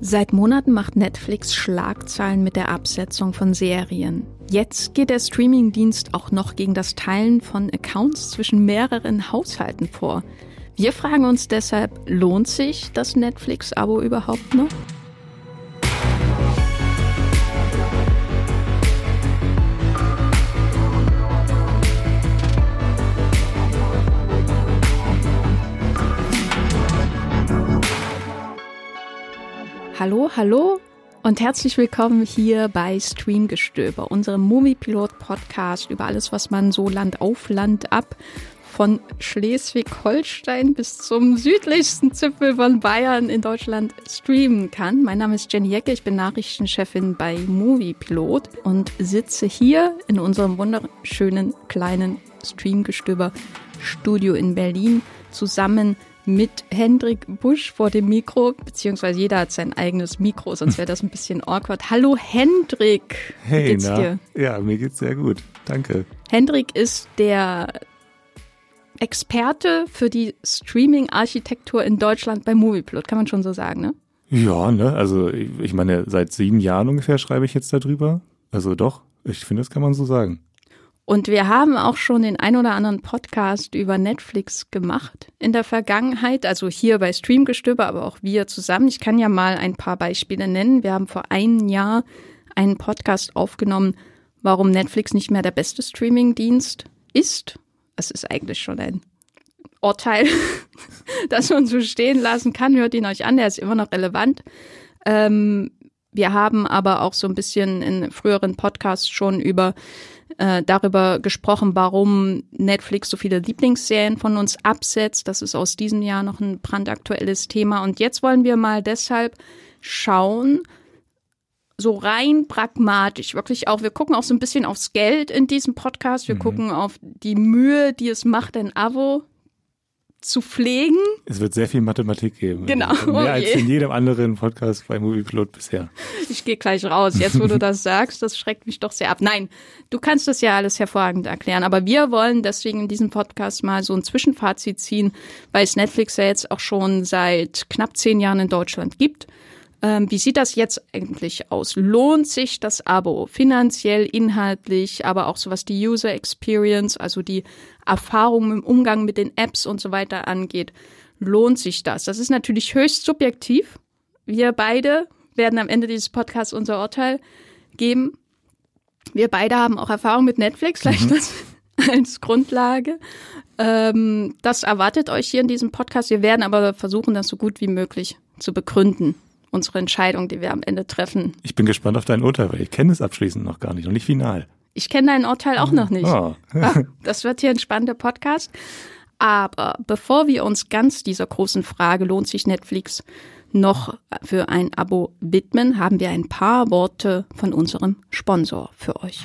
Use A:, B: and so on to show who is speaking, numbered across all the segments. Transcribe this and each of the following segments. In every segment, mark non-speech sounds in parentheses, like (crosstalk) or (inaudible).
A: Seit Monaten macht Netflix Schlagzeilen mit der Absetzung von Serien. Jetzt geht der Streamingdienst auch noch gegen das Teilen von Accounts zwischen mehreren Haushalten vor. Wir fragen uns deshalb, lohnt sich das Netflix-Abo überhaupt noch? Hallo, hallo und herzlich willkommen hier bei Streamgestöber, unserem Moviepilot-Podcast über alles, was man so Land auf Land ab von Schleswig-Holstein bis zum südlichsten Zipfel von Bayern in Deutschland streamen kann. Mein Name ist Jenny Jecke, ich bin Nachrichtenchefin bei Moviepilot und sitze hier in unserem wunderschönen kleinen Streamgestöber Studio in Berlin zusammen mit Hendrik Busch vor dem Mikro, beziehungsweise jeder hat sein eigenes Mikro, sonst wäre das ein bisschen awkward. Hallo Hendrik.
B: Hey, Wie geht's na? dir? Ja, mir geht's sehr gut. Danke.
A: Hendrik ist der Experte für die Streaming-Architektur in Deutschland bei Movieplot, kann man schon so sagen, ne?
B: Ja, ne, also ich meine, seit sieben Jahren ungefähr schreibe ich jetzt darüber. Also doch, ich finde, das kann man so sagen.
A: Und wir haben auch schon den ein oder anderen Podcast über Netflix gemacht in der Vergangenheit, also hier bei Streamgestöber, aber auch wir zusammen. Ich kann ja mal ein paar Beispiele nennen. Wir haben vor einem Jahr einen Podcast aufgenommen, warum Netflix nicht mehr der beste Streamingdienst ist. Es ist eigentlich schon ein Urteil, (laughs) das man so stehen lassen kann. Hört ihn euch an, der ist immer noch relevant. Ähm, wir haben aber auch so ein bisschen in früheren Podcasts schon über äh, darüber gesprochen, warum Netflix so viele Lieblingsserien von uns absetzt. Das ist aus diesem Jahr noch ein brandaktuelles Thema. Und jetzt wollen wir mal deshalb schauen, so rein pragmatisch, wirklich auch, wir gucken auch so ein bisschen aufs Geld in diesem Podcast, wir mhm. gucken auf die Mühe, die es macht, ein Abo zu pflegen.
B: Es wird sehr viel Mathematik geben.
A: Genau.
B: Mehr oh als in jedem anderen Podcast bei Moviepilot bisher.
A: Ich gehe gleich raus. Jetzt, wo du (laughs) das sagst, das schreckt mich doch sehr ab. Nein, du kannst das ja alles hervorragend erklären. Aber wir wollen deswegen in diesem Podcast mal so ein Zwischenfazit ziehen, weil es Netflix ja jetzt auch schon seit knapp zehn Jahren in Deutschland gibt. Ähm, wie sieht das jetzt eigentlich aus? Lohnt sich das Abo finanziell, inhaltlich, aber auch so was die User Experience, also die Erfahrung im Umgang mit den Apps und so weiter angeht? Lohnt sich das? Das ist natürlich höchst subjektiv. Wir beide werden am Ende dieses Podcasts unser Urteil geben. Wir beide haben auch Erfahrung mit Netflix, vielleicht mhm. das (laughs) als Grundlage. Ähm, das erwartet euch hier in diesem Podcast. Wir werden aber versuchen, das so gut wie möglich zu begründen unsere Entscheidung, die wir am Ende treffen.
B: Ich bin gespannt auf dein Urteil, weil ich kenne es abschließend noch gar nicht und nicht final.
A: Ich kenne dein Urteil auch noch nicht. Oh. das wird hier ein spannender Podcast. Aber bevor wir uns ganz dieser großen Frage, lohnt sich Netflix noch für ein Abo widmen, haben wir ein paar Worte von unserem Sponsor für euch.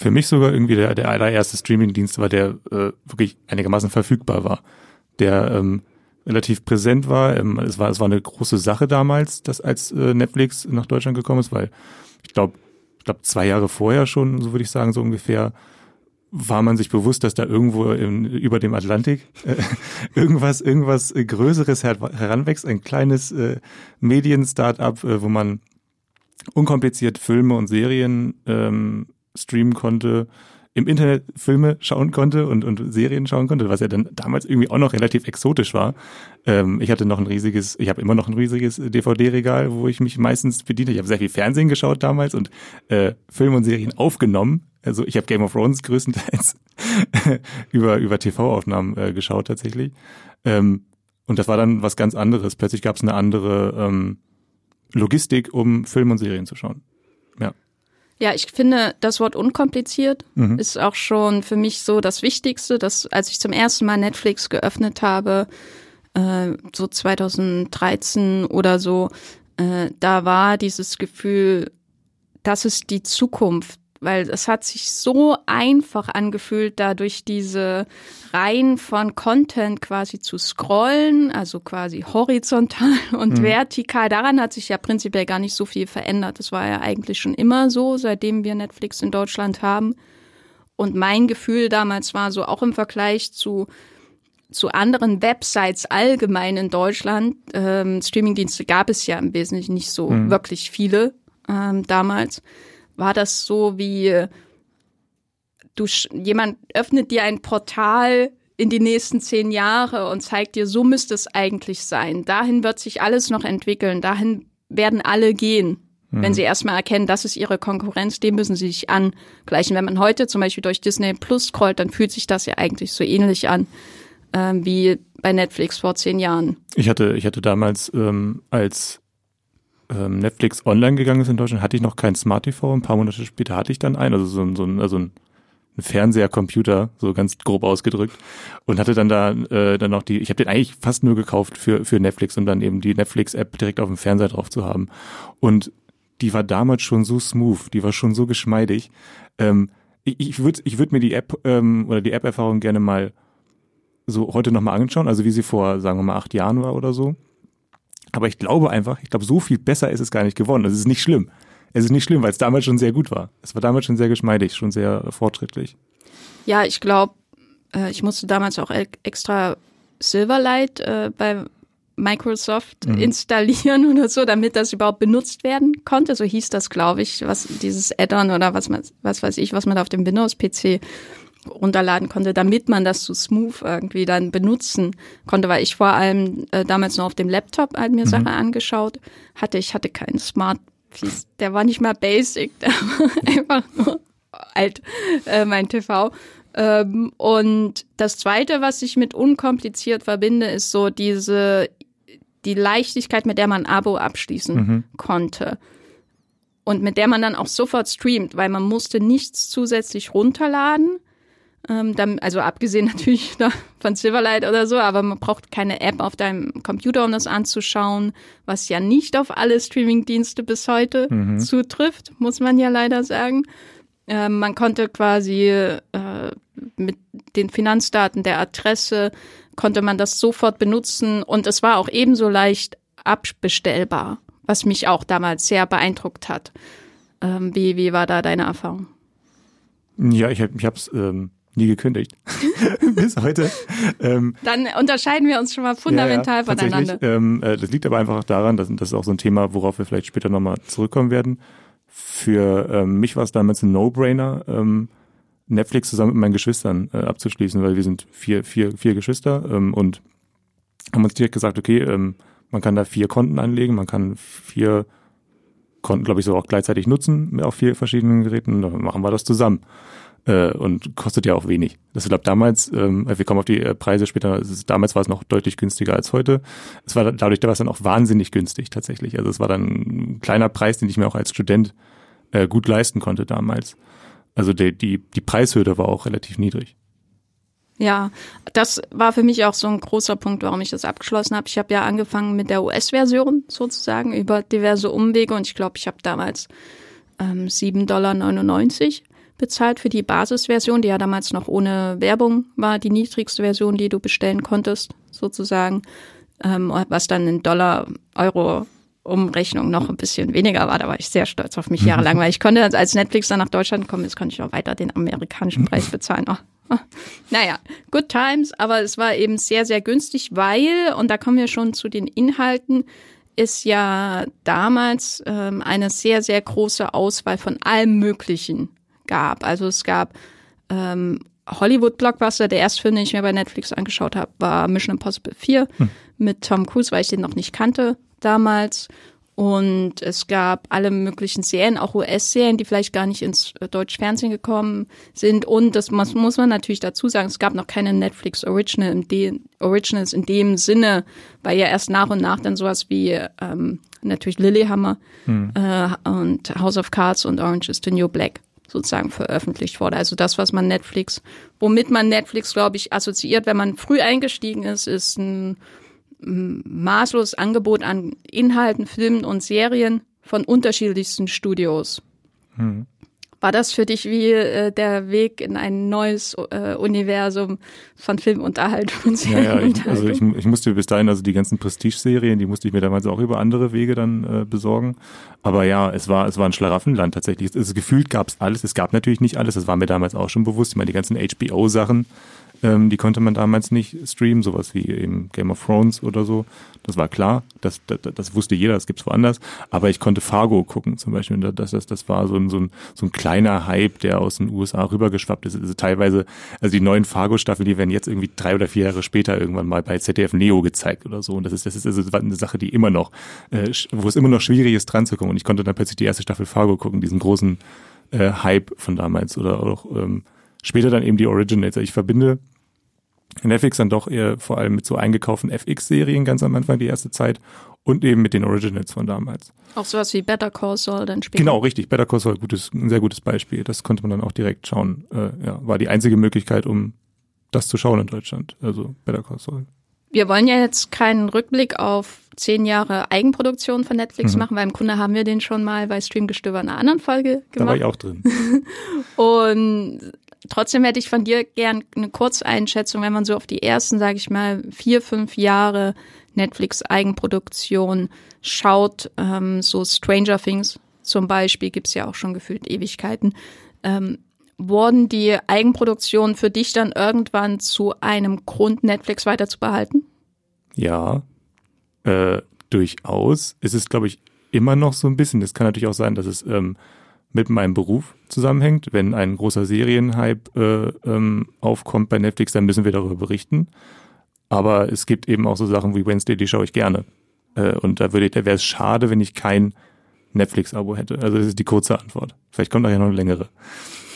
B: für mich sogar irgendwie der, der allererste Streamingdienst war, der äh, wirklich einigermaßen verfügbar war, der ähm, relativ präsent war. Ähm, es war. Es war eine große Sache damals, dass als äh, Netflix nach Deutschland gekommen ist, weil ich glaube, ich glaube zwei Jahre vorher schon, so würde ich sagen, so ungefähr, war man sich bewusst, dass da irgendwo in, über dem Atlantik äh, (laughs) irgendwas, irgendwas Größeres her heranwächst, ein kleines äh, Medien-Startup, äh, wo man unkompliziert Filme und Serien ähm, streamen konnte, im Internet Filme schauen konnte und, und Serien schauen konnte, was ja dann damals irgendwie auch noch relativ exotisch war. Ähm, ich hatte noch ein riesiges, ich habe immer noch ein riesiges DVD-Regal, wo ich mich meistens bediente. Ich habe sehr viel Fernsehen geschaut damals und äh, Filme und Serien aufgenommen. Also ich habe Game of Thrones größtenteils (laughs) über, über TV-Aufnahmen äh, geschaut tatsächlich. Ähm, und das war dann was ganz anderes. Plötzlich gab es eine andere ähm, Logistik, um Filme und Serien zu schauen. Ja.
A: Ich finde, das Wort unkompliziert mhm. ist auch schon für mich so das Wichtigste, dass als ich zum ersten Mal Netflix geöffnet habe, äh, so 2013 oder so, äh, da war dieses Gefühl, das ist die Zukunft weil es hat sich so einfach angefühlt, da durch diese Reihen von Content quasi zu scrollen, also quasi horizontal (laughs) und mhm. vertikal. Daran hat sich ja prinzipiell gar nicht so viel verändert. Das war ja eigentlich schon immer so, seitdem wir Netflix in Deutschland haben. Und mein Gefühl damals war so auch im Vergleich zu zu anderen Websites allgemein in Deutschland, ähm, Streamingdienste gab es ja im Wesentlichen nicht so mhm. wirklich viele ähm, damals war das so wie du jemand öffnet dir ein Portal in die nächsten zehn Jahre und zeigt dir, so müsste es eigentlich sein. Dahin wird sich alles noch entwickeln. Dahin werden alle gehen. Mhm. Wenn sie erstmal erkennen, das ist ihre Konkurrenz, dem müssen sie sich angleichen. Wenn man heute zum Beispiel durch Disney Plus scrollt, dann fühlt sich das ja eigentlich so ähnlich an ähm, wie bei Netflix vor zehn Jahren.
B: Ich hatte, ich hatte damals ähm, als ähm, Netflix online gegangen ist in Deutschland, hatte ich noch kein Smart TV. Ein paar Monate später hatte ich dann einen, also so ein, so ein, also ein Fernseher-Computer, so ganz grob ausgedrückt. Und hatte dann da äh, dann noch die, ich habe den eigentlich fast nur gekauft für, für Netflix und dann eben die Netflix-App direkt auf dem Fernseher drauf zu haben. Und die war damals schon so smooth, die war schon so geschmeidig. Ähm, ich ich würde ich würd mir die App ähm, oder die App-Erfahrung gerne mal so heute nochmal anschauen, also wie sie vor, sagen wir mal, acht Jahren war oder so. Aber ich glaube einfach, ich glaube, so viel besser ist es gar nicht geworden. Es ist nicht schlimm. Es ist nicht schlimm, weil es damals schon sehr gut war. Es war damals schon sehr geschmeidig, schon sehr fortschrittlich.
A: Ja, ich glaube, äh, ich musste damals auch extra Silverlight äh, bei Microsoft mhm. installieren (laughs) oder so, damit das überhaupt benutzt werden konnte. So hieß das, glaube ich, was dieses Add-on oder was man, was weiß ich, was man auf dem Windows-PC runterladen konnte, damit man das so smooth irgendwie dann benutzen konnte, weil ich vor allem äh, damals noch auf dem Laptop halt mir mhm. Sachen angeschaut hatte. Ich hatte keinen Smart, der war nicht mal basic, (laughs) der war einfach nur alt, äh, mein TV. Ähm, und das zweite, was ich mit unkompliziert verbinde, ist so diese, die Leichtigkeit, mit der man ein Abo abschließen mhm. konnte und mit der man dann auch sofort streamt, weil man musste nichts zusätzlich runterladen. Ähm, dann, also abgesehen (laughs) natürlich von Silverlight oder so, aber man braucht keine App auf deinem Computer, um das anzuschauen, was ja nicht auf alle Streamingdienste bis heute mhm. zutrifft, muss man ja leider sagen. Ähm, man konnte quasi äh, mit den Finanzdaten der Adresse konnte man das sofort benutzen und es war auch ebenso leicht abbestellbar, was mich auch damals sehr beeindruckt hat. Ähm, wie, wie war da deine Erfahrung?
B: Ja, ich habe ich hab's ähm, nie gekündigt. (laughs) Bis heute.
A: Ähm, Dann unterscheiden wir uns schon mal fundamental ja, ja, voneinander.
B: Ähm, äh, das liegt aber einfach daran, dass das ist auch so ein Thema, worauf wir vielleicht später nochmal zurückkommen werden. Für ähm, mich war es damals ein No-Brainer, ähm, Netflix zusammen mit meinen Geschwistern äh, abzuschließen, weil wir sind vier, vier, vier Geschwister ähm, und haben uns direkt gesagt, okay, ähm, man kann da vier Konten anlegen, man kann vier Konten, glaube ich, so auch gleichzeitig nutzen auf vier verschiedenen Geräten und dann machen wir das zusammen äh, und kostet ja auch wenig. Das glaube damals, ähm, wir kommen auf die äh, Preise später, ist, damals war es noch deutlich günstiger als heute. Es war dadurch, da war es dann auch wahnsinnig günstig tatsächlich. Also es war dann ein kleiner Preis, den ich mir auch als Student äh, gut leisten konnte damals. Also die, die, die Preishürde war auch relativ niedrig.
A: Ja, das war für mich auch so ein großer Punkt, warum ich das abgeschlossen habe. Ich habe ja angefangen mit der US-Version sozusagen über diverse Umwege und ich glaube, ich habe damals ähm, 7,99 Dollar bezahlt für die Basisversion, die ja damals noch ohne Werbung war, die niedrigste Version, die du bestellen konntest, sozusagen, ähm, was dann in Dollar, Euro Umrechnung noch ein bisschen weniger war. Da war ich sehr stolz auf mich (laughs) jahrelang, weil ich konnte, als Netflix dann nach Deutschland kommen jetzt konnte ich auch weiter den amerikanischen Preis (laughs) bezahlen. Oh, oh. (laughs) Naja, good times, aber es war eben sehr, sehr günstig, weil, und da kommen wir schon zu den Inhalten, es ja damals ähm, eine sehr, sehr große Auswahl von allem Möglichen gab. Also es gab ähm, Hollywood-Blockbuster. Der erste Film, den ich mir bei Netflix angeschaut habe, war Mission Impossible 4 hm. mit Tom Cruise, weil ich den noch nicht kannte damals. Und es gab alle möglichen Serien, auch US-Serien, die vielleicht gar nicht ins äh, deutsche Fernsehen gekommen sind. Und das muss, muss man natürlich dazu sagen, es gab noch keine Netflix Original in de, Originals in dem Sinne, weil ja erst nach und nach dann sowas wie ähm, natürlich Lilyhammer hm. äh, und House of Cards und Orange is the New Black sozusagen veröffentlicht wurde. Also das, was man Netflix, womit man Netflix, glaube ich, assoziiert, wenn man früh eingestiegen ist, ist ein maßloses Angebot an Inhalten, Filmen und Serien von unterschiedlichsten Studios. Hm. War das für dich wie äh, der Weg in ein neues äh, Universum von Filmunterhaltung und
B: Serienunterhaltung? Ja, ja, ich, also ich, ich, musste bis dahin, also die ganzen Prestige-Serien, die musste ich mir damals auch über andere Wege dann äh, besorgen. Aber ja, es war, es war ein Schlaraffenland tatsächlich. Es, es gefühlt gab es alles. Es gab natürlich nicht alles. Das war mir damals auch schon bewusst. Ich meine, die ganzen HBO-Sachen, ähm, die konnte man damals nicht streamen, sowas wie eben Game of Thrones oder so. Das war klar, das, das, das wusste jeder, das gibt's woanders. Aber ich konnte Fargo gucken zum Beispiel. Das, das, das war so ein, so, ein, so ein kleiner Hype, der aus den USA rübergeschwappt ist. Also teilweise, also die neuen Fargo-Staffeln, die werden jetzt irgendwie drei oder vier Jahre später irgendwann mal bei ZDF Neo gezeigt oder so. Und das ist, das ist also eine Sache, die immer noch, äh, wo es immer noch schwierig ist, dran zu kommen. Und ich konnte dann plötzlich die erste Staffel Fargo gucken, diesen großen äh, Hype von damals oder auch ähm, später dann eben die Originals. Ich verbinde Netflix dann doch eher vor allem mit so eingekauften FX-Serien ganz am Anfang die erste Zeit und eben mit den Originals von damals.
A: Auch sowas wie Better Call Saul dann später.
B: Genau, richtig. Better Call Saul, gutes, ein sehr gutes Beispiel. Das konnte man dann auch direkt schauen. Äh, ja, war die einzige Möglichkeit, um das zu schauen in Deutschland. Also Better Call Saul.
A: Wir wollen ja jetzt keinen Rückblick auf zehn Jahre Eigenproduktion von Netflix mhm. machen, weil im Grunde haben wir den schon mal bei Streamgestöber in einer anderen Folge gemacht. Da
B: war ich auch drin. (laughs)
A: und Trotzdem hätte ich von dir gern eine Kurzeinschätzung, wenn man so auf die ersten, sage ich mal, vier, fünf Jahre Netflix-Eigenproduktion schaut, ähm, so Stranger Things zum Beispiel, gibt's ja auch schon gefühlt Ewigkeiten. Ähm, wurden die Eigenproduktionen für dich dann irgendwann zu einem Grund, Netflix weiter zu behalten?
B: Ja, äh, durchaus. Es ist, glaube ich, immer noch so ein bisschen. Es kann natürlich auch sein, dass es ähm, mit meinem Beruf zusammenhängt. Wenn ein großer Serienhype äh, ähm, aufkommt bei Netflix, dann müssen wir darüber berichten. Aber es gibt eben auch so Sachen wie Wednesday, die schaue ich gerne. Äh, und da würde da wäre es schade, wenn ich kein Netflix-Abo hätte. Also das ist die kurze Antwort. Vielleicht kommt nachher noch eine längere.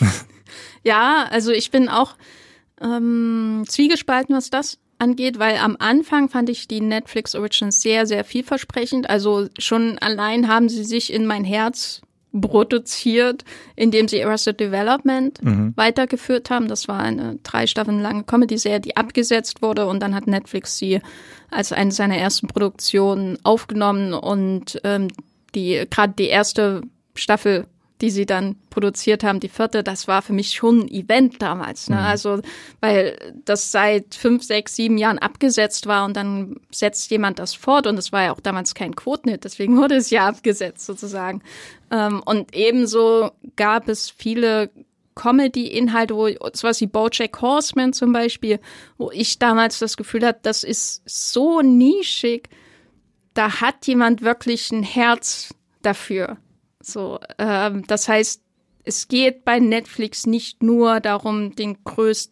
B: (laughs)
A: ja, also ich bin auch ähm, zwiegespalten, was das angeht, weil am Anfang fand ich die Netflix Originals sehr, sehr vielversprechend. Also schon allein haben sie sich in mein Herz produziert, indem sie Arrested Development mhm. weitergeführt haben. Das war eine drei Staffeln lange Comedy-Serie, die abgesetzt wurde und dann hat Netflix sie als eine seiner ersten Produktionen aufgenommen und ähm, die gerade die erste Staffel die sie dann produziert haben, die vierte, das war für mich schon ein Event damals. Ne? Mhm. Also, weil das seit fünf, sechs, sieben Jahren abgesetzt war und dann setzt jemand das fort und es war ja auch damals kein Quotenhit, deswegen (laughs) wurde es ja abgesetzt sozusagen. Ähm, und ebenso gab es viele Comedy-Inhalte, wo sowas wie Bojack Horseman zum Beispiel, wo ich damals das Gefühl hatte, das ist so nischig, da hat jemand wirklich ein Herz dafür. So, ähm, das heißt, es geht bei Netflix nicht nur darum, den größt,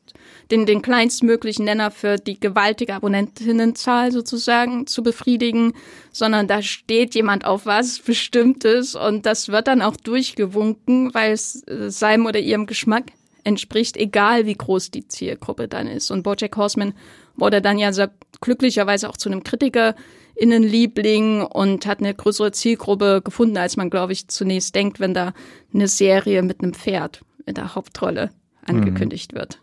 A: den, den kleinstmöglichen Nenner für die gewaltige Abonnentinnenzahl sozusagen zu befriedigen, sondern da steht jemand auf was Bestimmtes und das wird dann auch durchgewunken, weil es äh, seinem oder ihrem Geschmack entspricht, egal wie groß die Zielgruppe dann ist. Und Bojack Horseman wurde dann ja glücklicherweise auch zu einem Kritiker Innenliebling und hat eine größere Zielgruppe gefunden, als man, glaube ich, zunächst denkt, wenn da eine Serie mit einem Pferd in der Hauptrolle angekündigt mhm. wird.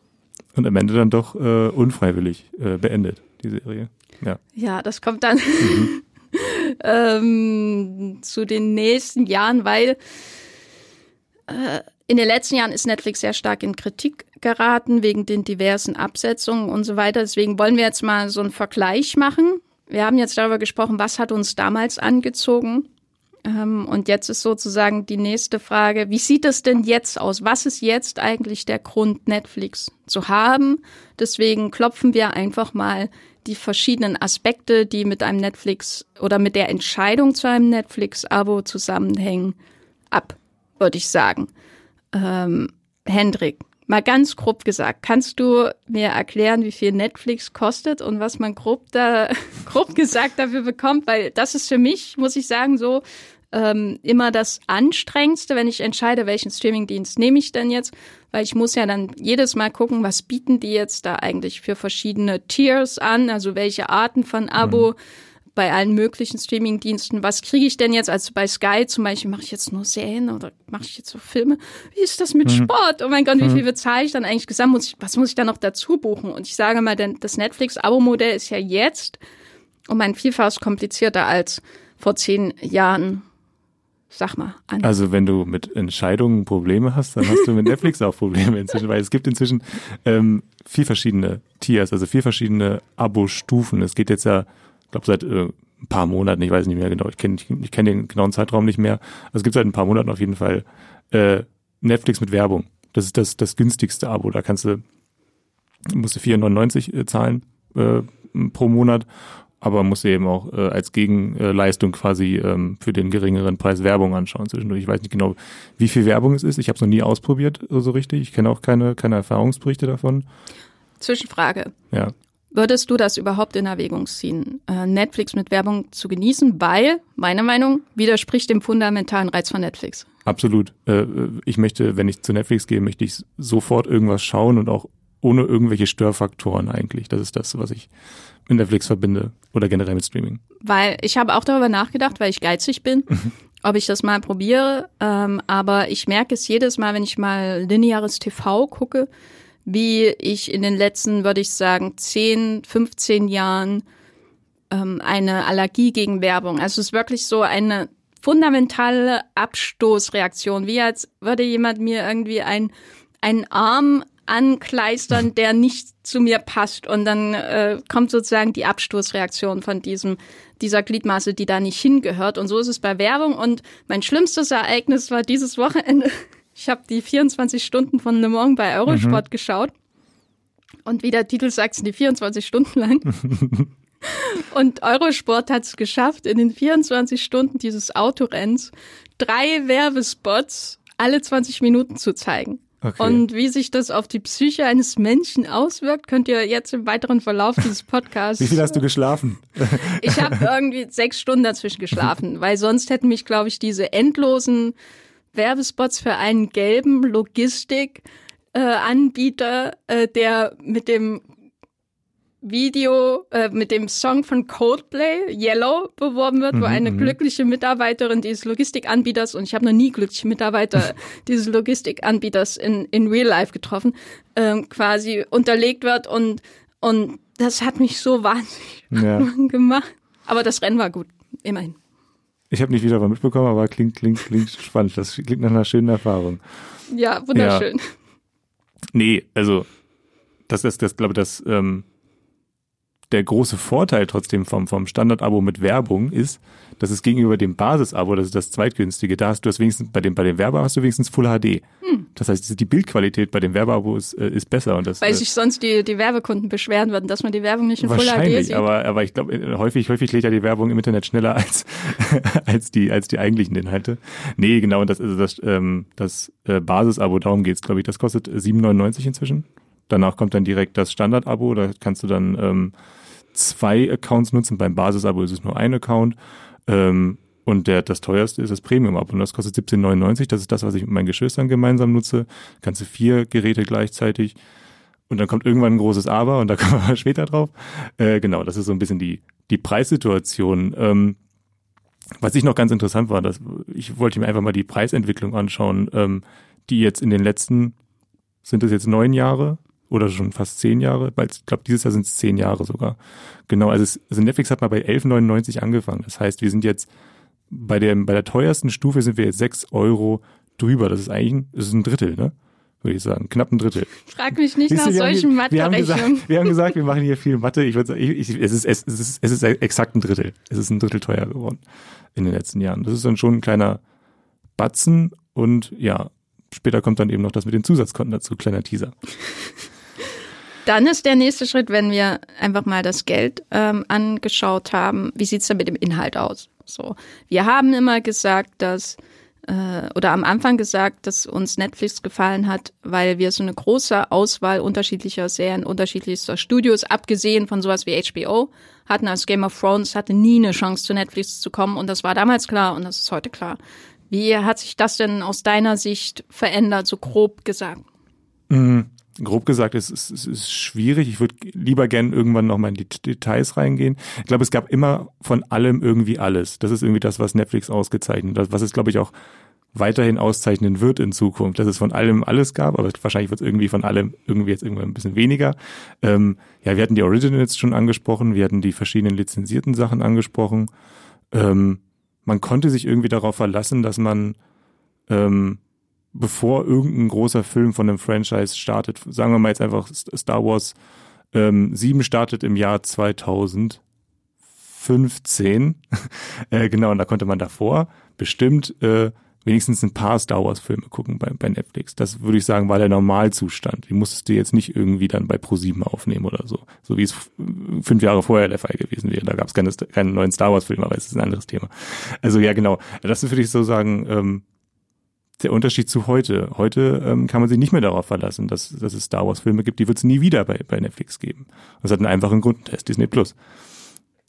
B: Und am Ende dann doch äh, unfreiwillig äh, beendet, die Serie. Ja,
A: ja das kommt dann mhm. (laughs) ähm, zu den nächsten Jahren, weil äh, in den letzten Jahren ist Netflix sehr stark in Kritik geraten wegen den diversen Absetzungen und so weiter. Deswegen wollen wir jetzt mal so einen Vergleich machen wir haben jetzt darüber gesprochen, was hat uns damals angezogen Ähm, und jetzt ist sozusagen die nächste Frage, wie sieht es denn jetzt aus? Was ist jetzt eigentlich der Grund, Netflix zu haben? Deswegen klopfen wir einfach mal die verschiedenen Aspekte, die mit einem Netflix oder mit der Entscheidung zu einem Netflix-Abo zusammenhängen, ab, würde ich sagen. Ähm, Hendrik, mal ganz grob gesagt, kannst du mir erklären, wie viel Netflix kostet und was man grob da, (laughs) grob gesagt dafür bekommt? Weil das ist für mich, muss ich sagen, so ähm, immer das Anstrengendste, wenn ich entscheide, welchen Streamingdienst nehme ich denn jetzt, weil ich muss ja dann jedes Mal gucken, was bieten die jetzt da eigentlich für verschiedene Tiers an, also welche Arten von Abo. Mhm bei allen möglichen Streamingdiensten. Was kriege ich denn jetzt? Also bei Sky zum Beispiel mache ich jetzt nur Serien oder mache ich jetzt so Filme? Wie ist das mit mhm. Sport? Oh mein Gott, wie mhm. viel bezahle ich dann eigentlich gesamt? Muss ich, was muss ich da noch dazu buchen? Und ich sage mal, denn das Netflix-Abo-Modell ist ja jetzt um ein Vielfaches komplizierter als vor zehn Jahren Sag mal
B: an. Also wenn du mit Entscheidungen Probleme hast, dann hast du mit (laughs) Netflix auch Probleme inzwischen, weil es gibt inzwischen ähm, vier verschiedene Tiers, also vier verschiedene Abo-Stufen. Es geht jetzt ja, ich glaube seit äh, ein paar Monaten, ich weiß nicht mehr genau, ich kenne ich, ich kenn den genauen Zeitraum nicht mehr. Also es gibt seit ein paar Monaten auf jeden Fall äh, Netflix mit Werbung. Das ist das, das günstigste Abo. Da kannst du, musst du 4,99 äh, zahlen äh, pro Monat aber muss eben auch äh, als Gegenleistung quasi ähm, für den geringeren Preis Werbung anschauen zwischendurch. Ich weiß nicht genau, wie viel Werbung es ist. Ich habe es noch nie ausprobiert so richtig. Ich kenne auch keine, keine Erfahrungsberichte davon.
A: Zwischenfrage.
B: Ja.
A: Würdest du das überhaupt in Erwägung ziehen, äh, Netflix mit Werbung zu genießen, weil, meine Meinung, widerspricht dem fundamentalen Reiz von Netflix?
B: Absolut. Äh, ich möchte, wenn ich zu Netflix gehe, möchte ich sofort irgendwas schauen und auch ohne irgendwelche Störfaktoren eigentlich. Das ist das, was ich mit Netflix verbinde oder generell mit Streaming.
A: Weil ich habe auch darüber nachgedacht, weil ich geizig bin, (laughs) ob ich das mal probiere. Ähm, aber ich merke es jedes Mal, wenn ich mal lineares TV gucke, wie ich in den letzten, würde ich sagen, 10, 15 Jahren ähm, eine Allergie gegen Werbung. Also es ist wirklich so eine fundamentale Abstoßreaktion, wie als würde jemand mir irgendwie ein einen Arm ankleistern, (laughs) der nicht zu mir passt. Und dann äh, kommt sozusagen die Abstoßreaktion von diesem, dieser Gliedmaße, die da nicht hingehört. Und so ist es bei Werbung. Und mein schlimmstes Ereignis war dieses Wochenende. Ich habe die 24 Stunden von Le Mans bei Eurosport mhm. geschaut. Und wie der Titel sagt, sind die 24 Stunden lang. (laughs) Und Eurosport hat es geschafft, in den 24 Stunden dieses Autorenns drei Werbespots alle 20 Minuten zu zeigen. Okay. Und wie sich das auf die Psyche eines Menschen auswirkt, könnt ihr jetzt im weiteren Verlauf dieses Podcasts. (laughs)
B: wie viel hast du geschlafen?
A: ich habe irgendwie sechs Stunden dazwischen geschlafen, (laughs) weil sonst hätten mich, glaube ich, diese endlosen Werbespots für einen gelben Logistik-Anbieter, äh, äh, der mit dem Video äh, mit dem Song von Coldplay, Yellow, beworben wird, mhm, wo eine mhm. glückliche Mitarbeiterin dieses Logistikanbieters, und ich habe noch nie glückliche Mitarbeiter (laughs) dieses Logistikanbieters in, in Real Life getroffen, ähm, quasi unterlegt wird und, und das hat mich so wahnsinnig ja. (laughs) gemacht. Aber das Rennen war gut, immerhin.
B: Ich habe nicht wieder was mitbekommen, aber klingt, klingt, klingt spannend. Das klingt nach einer schönen Erfahrung.
A: Ja, wunderschön. Ja.
B: Nee, also das ist das, glaube ich, das ähm, der große Vorteil trotzdem vom, vom Standard-Abo mit Werbung ist, dass es gegenüber dem Basis-Abo, das ist das zweitgünstige, da hast du das wenigstens, bei dem, bei dem Werbeabo hast du wenigstens Full HD. Hm. Das heißt, die Bildqualität bei dem Werbeabo ist, äh, ist besser. Und das,
A: Weil äh, sich sonst die, die Werbekunden beschweren würden, dass man die Werbung nicht in Full HD sieht.
B: Aber, aber ich glaube, äh, häufig, häufig lädt ja die Werbung im Internet schneller als, (laughs) als die, als die eigentlichen Inhalte. Nee, genau, und das, also das, ähm, das äh, Basis-Abo, darum geht's, glaube ich, das kostet 7,99 inzwischen. Danach kommt dann direkt das Standard-Abo, da kannst du dann, ähm, zwei Accounts nutzen. Beim Basis-Abo ist es nur ein Account. Ähm, und der, das teuerste ist das Premium-Abo und das kostet 17,99. Das ist das, was ich mit meinen Geschwistern gemeinsam nutze. Kannst du vier Geräte gleichzeitig. Und dann kommt irgendwann ein großes Aber und da (laughs) kommen wir später drauf. Äh, genau, das ist so ein bisschen die, die Preissituation. Ähm, was ich noch ganz interessant war, dass ich wollte mir einfach mal die Preisentwicklung anschauen, ähm, die jetzt in den letzten, sind das jetzt neun Jahre, oder schon fast zehn Jahre, weil ich glaube, dieses Jahr sind es zehn Jahre sogar. Genau, also, es, also Netflix hat mal bei 11,99 angefangen. Das heißt, wir sind jetzt bei der, bei der teuersten Stufe sind wir jetzt sechs Euro drüber. Das ist eigentlich ein, das ist ein Drittel, ne? würde ich sagen. Knapp ein Drittel.
A: Frag mich nicht
B: Siehst
A: nach
B: du,
A: solchen
B: ge- wir haben, gesagt,
A: Mathe-Rechnungen.
B: wir haben gesagt, wir machen hier viel Mathe. Ich würde sagen, ich, ich, es, ist, es, ist, es ist exakt ein Drittel. Es ist ein Drittel teuer geworden in den letzten Jahren. Das ist dann schon ein kleiner Batzen und ja, später kommt dann eben noch das mit den Zusatzkonten dazu, kleiner Teaser. (laughs)
A: Dann ist der nächste Schritt, wenn wir einfach mal das Geld ähm, angeschaut haben, wie sieht's denn mit dem Inhalt aus? So, wir haben immer gesagt, dass äh, oder am Anfang gesagt, dass uns Netflix gefallen hat, weil wir so eine große Auswahl unterschiedlicher Serien, unterschiedlichster Studios, abgesehen von sowas wie HBO, hatten als Game of Thrones hatte nie eine Chance zu Netflix zu kommen und das war damals klar und das ist heute klar. Wie hat sich das denn aus deiner Sicht verändert, so grob gesagt?
B: Mhm. Grob gesagt, es ist, es ist schwierig. Ich würde lieber gern irgendwann nochmal in die Details reingehen. Ich glaube, es gab immer von allem irgendwie alles. Das ist irgendwie das, was Netflix ausgezeichnet hat, was es, glaube ich, auch weiterhin auszeichnen wird in Zukunft, dass es von allem alles gab, aber wahrscheinlich wird es irgendwie von allem irgendwie jetzt irgendwann ein bisschen weniger. Ähm, ja, wir hatten die Originals schon angesprochen, wir hatten die verschiedenen lizenzierten Sachen angesprochen. Ähm, man konnte sich irgendwie darauf verlassen, dass man ähm, bevor irgendein großer Film von einem Franchise startet, sagen wir mal jetzt einfach Star Wars ähm, 7 startet im Jahr 2015. (laughs) äh, genau, und da konnte man davor bestimmt äh, wenigstens ein paar Star Wars Filme gucken bei, bei Netflix. Das würde ich sagen, war der Normalzustand. Die musstest du jetzt nicht irgendwie dann bei Pro7 aufnehmen oder so. So wie es f- fünf Jahre vorher der Fall gewesen wäre. Da gab es keine, keine neuen Star Wars Filme, aber es ist ein anderes Thema. Also ja, genau. Das würde ich so sagen, ähm, der Unterschied zu heute. Heute ähm, kann man sich nicht mehr darauf verlassen, dass, dass es Star Wars Filme gibt, die wird es nie wieder bei, bei Netflix geben. Das hat einen einfachen Grund, das ist Disney Plus.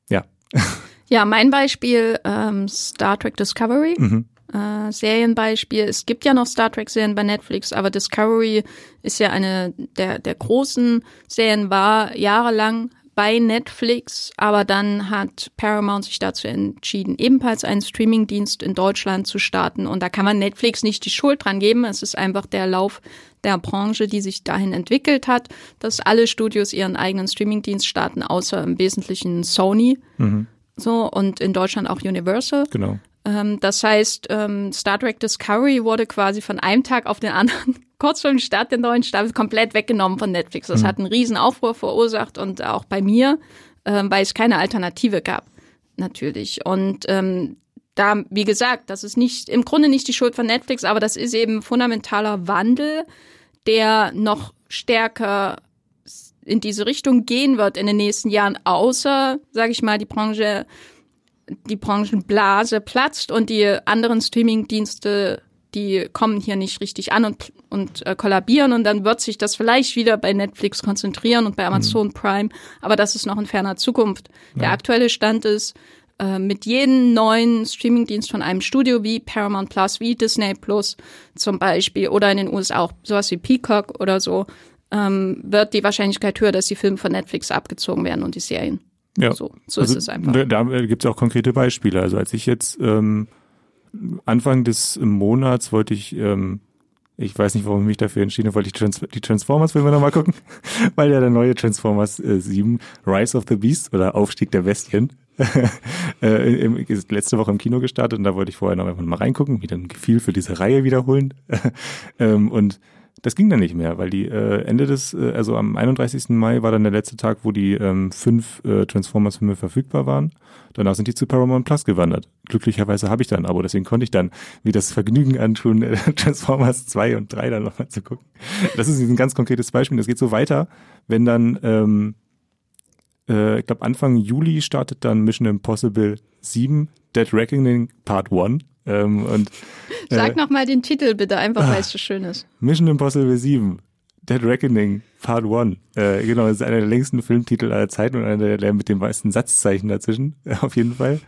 B: Ja. (laughs)
A: Ja, mein Beispiel ähm, Star Trek Discovery.
B: Mhm.
A: Äh, Serienbeispiel. Es gibt ja noch Star Trek-Serien bei Netflix, aber Discovery ist ja eine der, der großen Serien, war jahrelang bei Netflix, aber dann hat Paramount sich dazu entschieden, ebenfalls einen Streamingdienst in Deutschland zu starten. Und da kann man Netflix nicht die Schuld dran geben. Es ist einfach der Lauf der Branche, die sich dahin entwickelt hat, dass alle Studios ihren eigenen Streamingdienst starten, außer im Wesentlichen Sony.
B: Mhm.
A: So, und in Deutschland auch Universal.
B: Genau.
A: Ähm, das heißt, ähm, Star Trek Discovery wurde quasi von einem Tag auf den anderen, (laughs) kurz vor dem Start der neuen Staffel, komplett weggenommen von Netflix. Das hat einen riesen Aufruhr verursacht und auch bei mir, ähm, weil es keine Alternative gab, natürlich. Und ähm, da, wie gesagt, das ist nicht im Grunde nicht die Schuld von Netflix, aber das ist eben fundamentaler Wandel, der noch stärker in diese Richtung gehen wird in den nächsten Jahren, außer, sage ich mal, die Branche die Branchenblase platzt und die anderen Streamingdienste, die kommen hier nicht richtig an und, und äh, kollabieren und dann wird sich das vielleicht wieder bei Netflix konzentrieren und bei Amazon Prime, aber das ist noch in ferner Zukunft. Der aktuelle Stand ist, äh, mit jedem neuen Streamingdienst von einem Studio wie Paramount Plus, wie Disney Plus zum Beispiel oder in den USA auch sowas wie Peacock oder so, ähm, wird die Wahrscheinlichkeit höher, dass die Filme von Netflix abgezogen werden und die Serien.
B: Ja.
A: So, so
B: also,
A: ist es einfach.
B: Da, da gibt es auch konkrete Beispiele. Also als ich jetzt ähm, Anfang des Monats wollte ich, ähm, ich weiß nicht, warum ich mich dafür entschieden habe, wollte ich Trans die Transformers-Filme nochmal gucken, (laughs) weil ja der neue Transformers äh, 7, Rise of the Beast oder Aufstieg der Bestien, (laughs) äh, im, ist letzte Woche im Kino gestartet und da wollte ich vorher noch einfach mal reingucken, wieder ein Gefühl für diese Reihe wiederholen. (laughs) ähm, und das ging dann nicht mehr, weil die äh, Ende des, äh, also am 31. Mai war dann der letzte Tag, wo die ähm, fünf äh, Transformers-Filme verfügbar waren. Danach sind die zu Paramount Plus gewandert. Glücklicherweise habe ich da ein Abo, deswegen konnte ich dann wie das Vergnügen antun, äh, (laughs) Transformers 2 und 3 dann nochmal zu gucken. Das ist ein ganz konkretes Beispiel. Das geht so weiter, wenn dann, ähm, äh, ich glaube Anfang Juli startet dann Mission Impossible 7, Dead Reckoning Part 1. Ähm, und
A: Sag
B: äh,
A: noch mal den Titel bitte, einfach weil es so schön ist.
B: Mission Impossible 7, Dead Reckoning, Part 1. Äh, genau, das ist einer der längsten Filmtitel aller Zeiten und einer der, mit den meisten Satzzeichen dazwischen, (laughs) auf jeden Fall.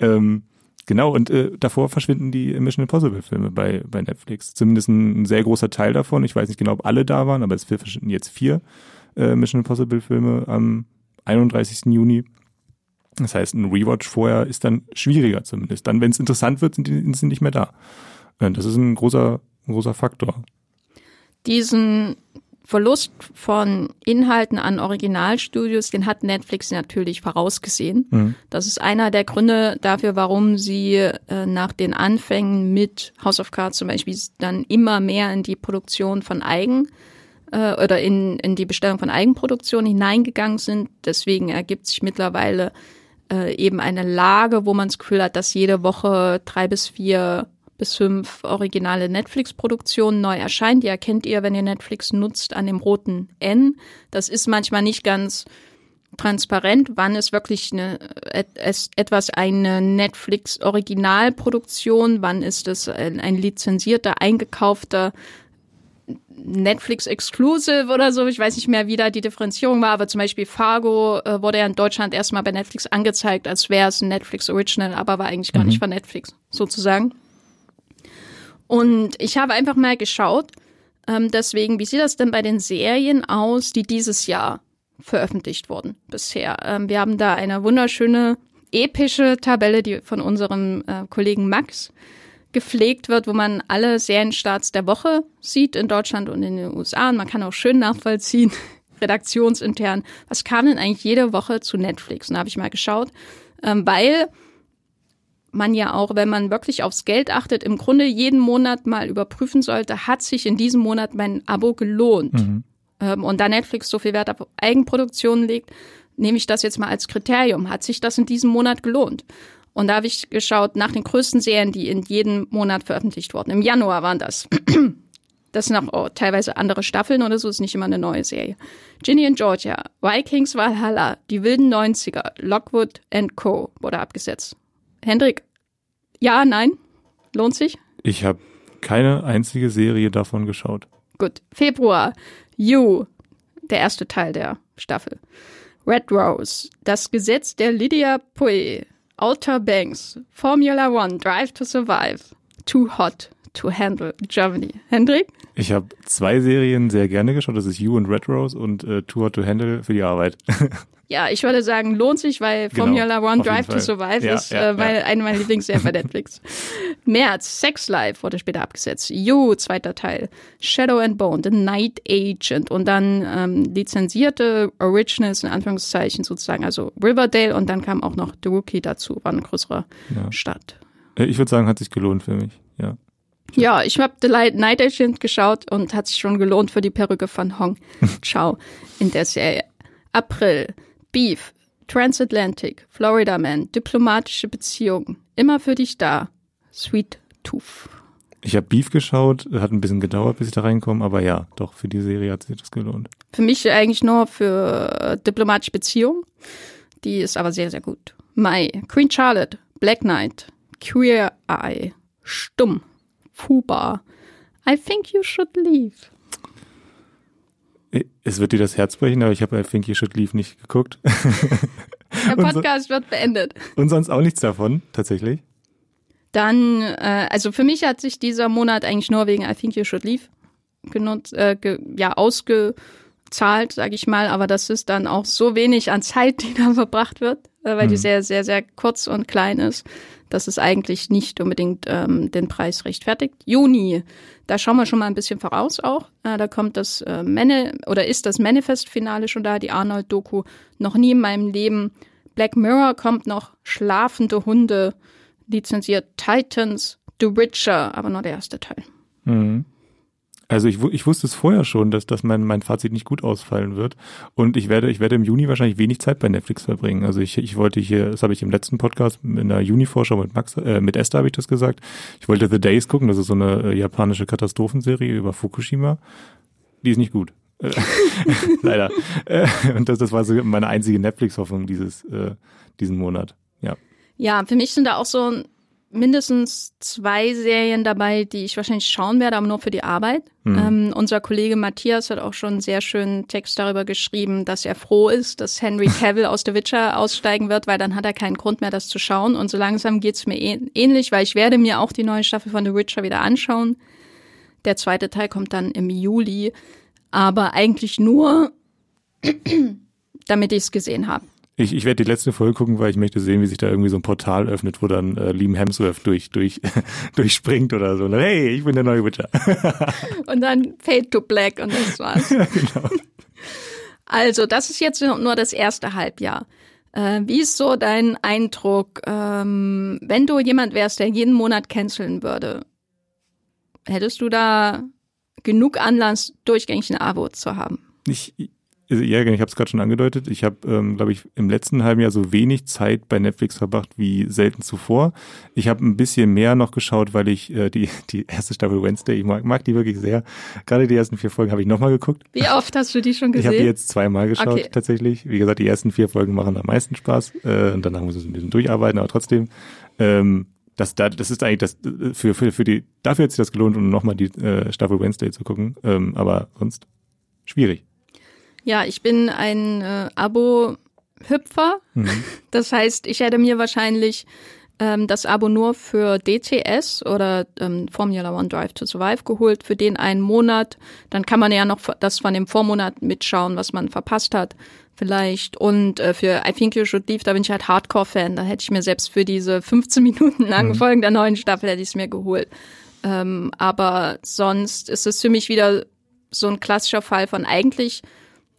B: Ähm, genau, und äh, davor verschwinden die Mission Impossible Filme bei, bei Netflix. Zumindest ein, ein sehr großer Teil davon. Ich weiß nicht genau, ob alle da waren, aber es verschwinden jetzt vier äh, Mission Impossible Filme am 31. Juni. Das heißt, ein Rewatch vorher ist dann schwieriger zumindest. Dann, wenn es interessant wird, sind die, sind nicht mehr da. Äh, Das ist ein großer, ein großer Faktor.
A: Diesen Verlust von Inhalten an Originalstudios, den hat Netflix natürlich vorausgesehen. Mhm. Das ist einer der Gründe dafür, warum sie äh, nach den Anfängen mit House of Cards zum Beispiel dann immer mehr in die Produktion von Eigen äh, oder in, in die Bestellung von Eigenproduktion hineingegangen sind. Deswegen ergibt sich mittlerweile äh, eben eine Lage, wo man das Gefühl hat, dass jede Woche drei bis vier bis fünf originale Netflix-Produktionen neu erscheinen. Die erkennt ihr, wenn ihr Netflix nutzt, an dem roten N. Das ist manchmal nicht ganz transparent, wann ist wirklich eine, etwas eine Netflix-Originalproduktion, wann ist es ein, ein lizenzierter, eingekaufter Netflix Exclusive oder so. Ich weiß nicht mehr, wie da die Differenzierung war, aber zum Beispiel Fargo äh, wurde ja in Deutschland erstmal bei Netflix angezeigt, als wäre es ein Netflix Original, aber war eigentlich gar mhm. nicht von Netflix, sozusagen. Und ich habe einfach mal geschaut, ähm, deswegen, wie sieht das denn bei den Serien aus, die dieses Jahr veröffentlicht wurden bisher? Ähm, wir haben da eine wunderschöne, epische Tabelle, die von unserem äh, Kollegen Max gepflegt wird, wo man alle Serienstarts der Woche sieht in Deutschland und in den USA. Und man kann auch schön nachvollziehen, (laughs) redaktionsintern, was kam denn eigentlich jede Woche zu Netflix? Und da habe ich mal geschaut, ähm, weil man ja auch, wenn man wirklich aufs Geld achtet, im Grunde jeden Monat mal überprüfen sollte, hat sich in diesem Monat mein Abo gelohnt? Mhm. Ähm, und da Netflix so viel Wert auf Eigenproduktionen legt, nehme ich das jetzt mal als Kriterium. Hat sich das in diesem Monat gelohnt? Und da habe ich geschaut nach den größten Serien, die in jedem Monat veröffentlicht wurden. Im Januar waren das. (clears throat) Das sind auch oh, teilweise andere Staffeln oder so, ist nicht immer eine neue Serie. Ginny and Georgia, Vikings Valhalla, Die wilden 90er, Lockwood and Co. wurde abgesetzt. Hendrik, ja, nein? Lohnt sich?
B: Ich habe keine einzige Serie davon geschaut.
A: Gut. Februar. You, der erste Teil der Staffel. Red Rose, das Gesetz der Lydia Poe. Outer Banks, Formula One, Drive to Survive. Too Hot to Handle, Germany. Hendrik?
B: Ich habe zwei Serien sehr gerne geschaut. Das ist You und Red Rose und äh, Too Hot to Handle für die Arbeit. (laughs)
A: Ja, ich würde sagen, lohnt sich, weil genau, Formula One Drive to Survive ja, ist ja, äh, weil ja. eine meiner Lieblingsserien bei (laughs) Netflix. März, Sex Life wurde später abgesetzt. You, zweiter Teil. Shadow and Bone, The Night Agent und dann ähm, lizenzierte Originals in Anführungszeichen sozusagen, also Riverdale und dann kam auch noch The Rookie dazu, war eine größere ja. Stadt.
B: Äh, ich würde sagen, hat sich gelohnt für mich, ja.
A: Ja, ich habe The Night Agent geschaut und hat sich schon gelohnt für die Perücke von Hong (laughs) Chao in der Serie. April, Beef, Transatlantic, Florida Man, diplomatische Beziehungen, immer für dich da. Sweet Tooth.
B: Ich habe Beef geschaut, hat ein bisschen gedauert, bis ich da reinkomme, aber ja, doch, für die Serie hat sich das gelohnt.
A: Für mich eigentlich nur für diplomatische Beziehungen. Die ist aber sehr, sehr gut. Mai, Queen Charlotte, Black Knight, Queer Eye, Stumm, Fuba. I think you should leave.
B: Es wird dir das Herz brechen, aber ich habe I Think You Should Leave nicht geguckt.
A: Der (laughs) Podcast so, wird beendet.
B: Und sonst auch nichts davon, tatsächlich.
A: Dann, äh, also für mich hat sich dieser Monat eigentlich nur wegen I Think You Should Leave genutzt, äh, ge, ja, ausgezahlt, sage ich mal, aber das ist dann auch so wenig an Zeit, (laughs) die da verbracht wird, weil mhm. die sehr, sehr, sehr kurz und klein ist dass es eigentlich nicht unbedingt ähm, den Preis rechtfertigt. Juni, da schauen wir schon mal ein bisschen voraus auch. Äh, da kommt das äh, Mani oder ist das Manifest-Finale schon da, die Arnold-Doku. Noch nie in meinem Leben. Black Mirror kommt noch, Schlafende Hunde, lizenziert Titans, The Witcher, aber nur der erste Teil.
B: Mhm. Also ich, ich wusste es vorher schon, dass, dass mein, mein Fazit nicht gut ausfallen wird. Und ich werde, ich werde im Juni wahrscheinlich wenig Zeit bei Netflix verbringen. Also ich, ich wollte hier, das habe ich im letzten Podcast in der Juni-Vorschau mit Max, äh, mit Esther habe ich das gesagt. Ich wollte The Days gucken, das ist so eine äh, japanische Katastrophenserie über Fukushima. Die ist nicht gut. Äh, (laughs) leider. Äh, und das, das war so meine einzige Netflix-Hoffnung dieses, äh, diesen Monat. Ja.
A: Ja, für mich sind da auch so mindestens zwei Serien dabei, die ich wahrscheinlich schauen werde, aber nur für die Arbeit. Mhm. Ähm, unser Kollege Matthias hat auch schon einen sehr schönen Text darüber geschrieben, dass er froh ist, dass Henry (laughs) Cavill aus The Witcher aussteigen wird, weil dann hat er keinen Grund mehr, das zu schauen. Und so langsam geht's mir ähnlich, weil ich werde mir auch die neue Staffel von The Witcher wieder anschauen. Der zweite Teil kommt dann im Juli, aber eigentlich nur, (clears throat) damit ich es gesehen habe.
B: Ich, ich werde die letzte Folge gucken, weil ich möchte sehen, wie sich da irgendwie so ein Portal öffnet, wo dann äh, Liam Hemsworth durch, durch, (laughs) durchspringt oder so. Und dann, hey, ich bin der neue Witcher. (laughs)
A: und dann Fade to Black und das war's. (laughs) genau. Also, das ist jetzt nur das erste Halbjahr. Äh, wie ist so dein Eindruck, ähm, wenn du jemand wärst, der jeden Monat canceln würde? Hättest du da genug Anlass, durchgängig ein Abo zu haben?
B: Ich, ja, ich habe es gerade schon angedeutet. Ich habe, ähm, glaube ich, im letzten halben Jahr so wenig Zeit bei Netflix verbracht wie selten zuvor. Ich habe ein bisschen mehr noch geschaut, weil ich äh, die (laughs) die erste Staffel Wednesday, ich mag, mag die wirklich sehr. Gerade die ersten vier Folgen habe ich nochmal geguckt.
A: Wie oft hast du die schon gesehen?
B: Ich habe die jetzt zweimal geschaut okay. tatsächlich. Wie gesagt, die ersten vier Folgen machen am meisten Spaß äh, und danach muss ich ein bisschen durcharbeiten, aber trotzdem. Ähm, das, das ist eigentlich das für, für, für die, dafür hat sich das gelohnt, um nochmal die äh, Staffel Wednesday zu gucken. Ähm, aber sonst schwierig.
A: Ja, ich bin ein äh, Abo-Hüpfer. Mhm. (laughs) Das heißt, ich hätte mir wahrscheinlich ähm, das Abo nur für DTS oder ähm, Formula One Drive to Survive geholt, für den einen Monat. Dann kann man ja noch das von dem Vormonat mitschauen, was man verpasst hat vielleicht. Und äh, für I Think You Should Leave, da bin ich halt Hardcore-Fan. Da hätte ich mir selbst für diese 15 (laughs) Minuten langen mhm. Folgen der neuen Staffel hätte ich es mir geholt. Ähm, aber sonst ist es für mich wieder so ein klassischer Fall von eigentlich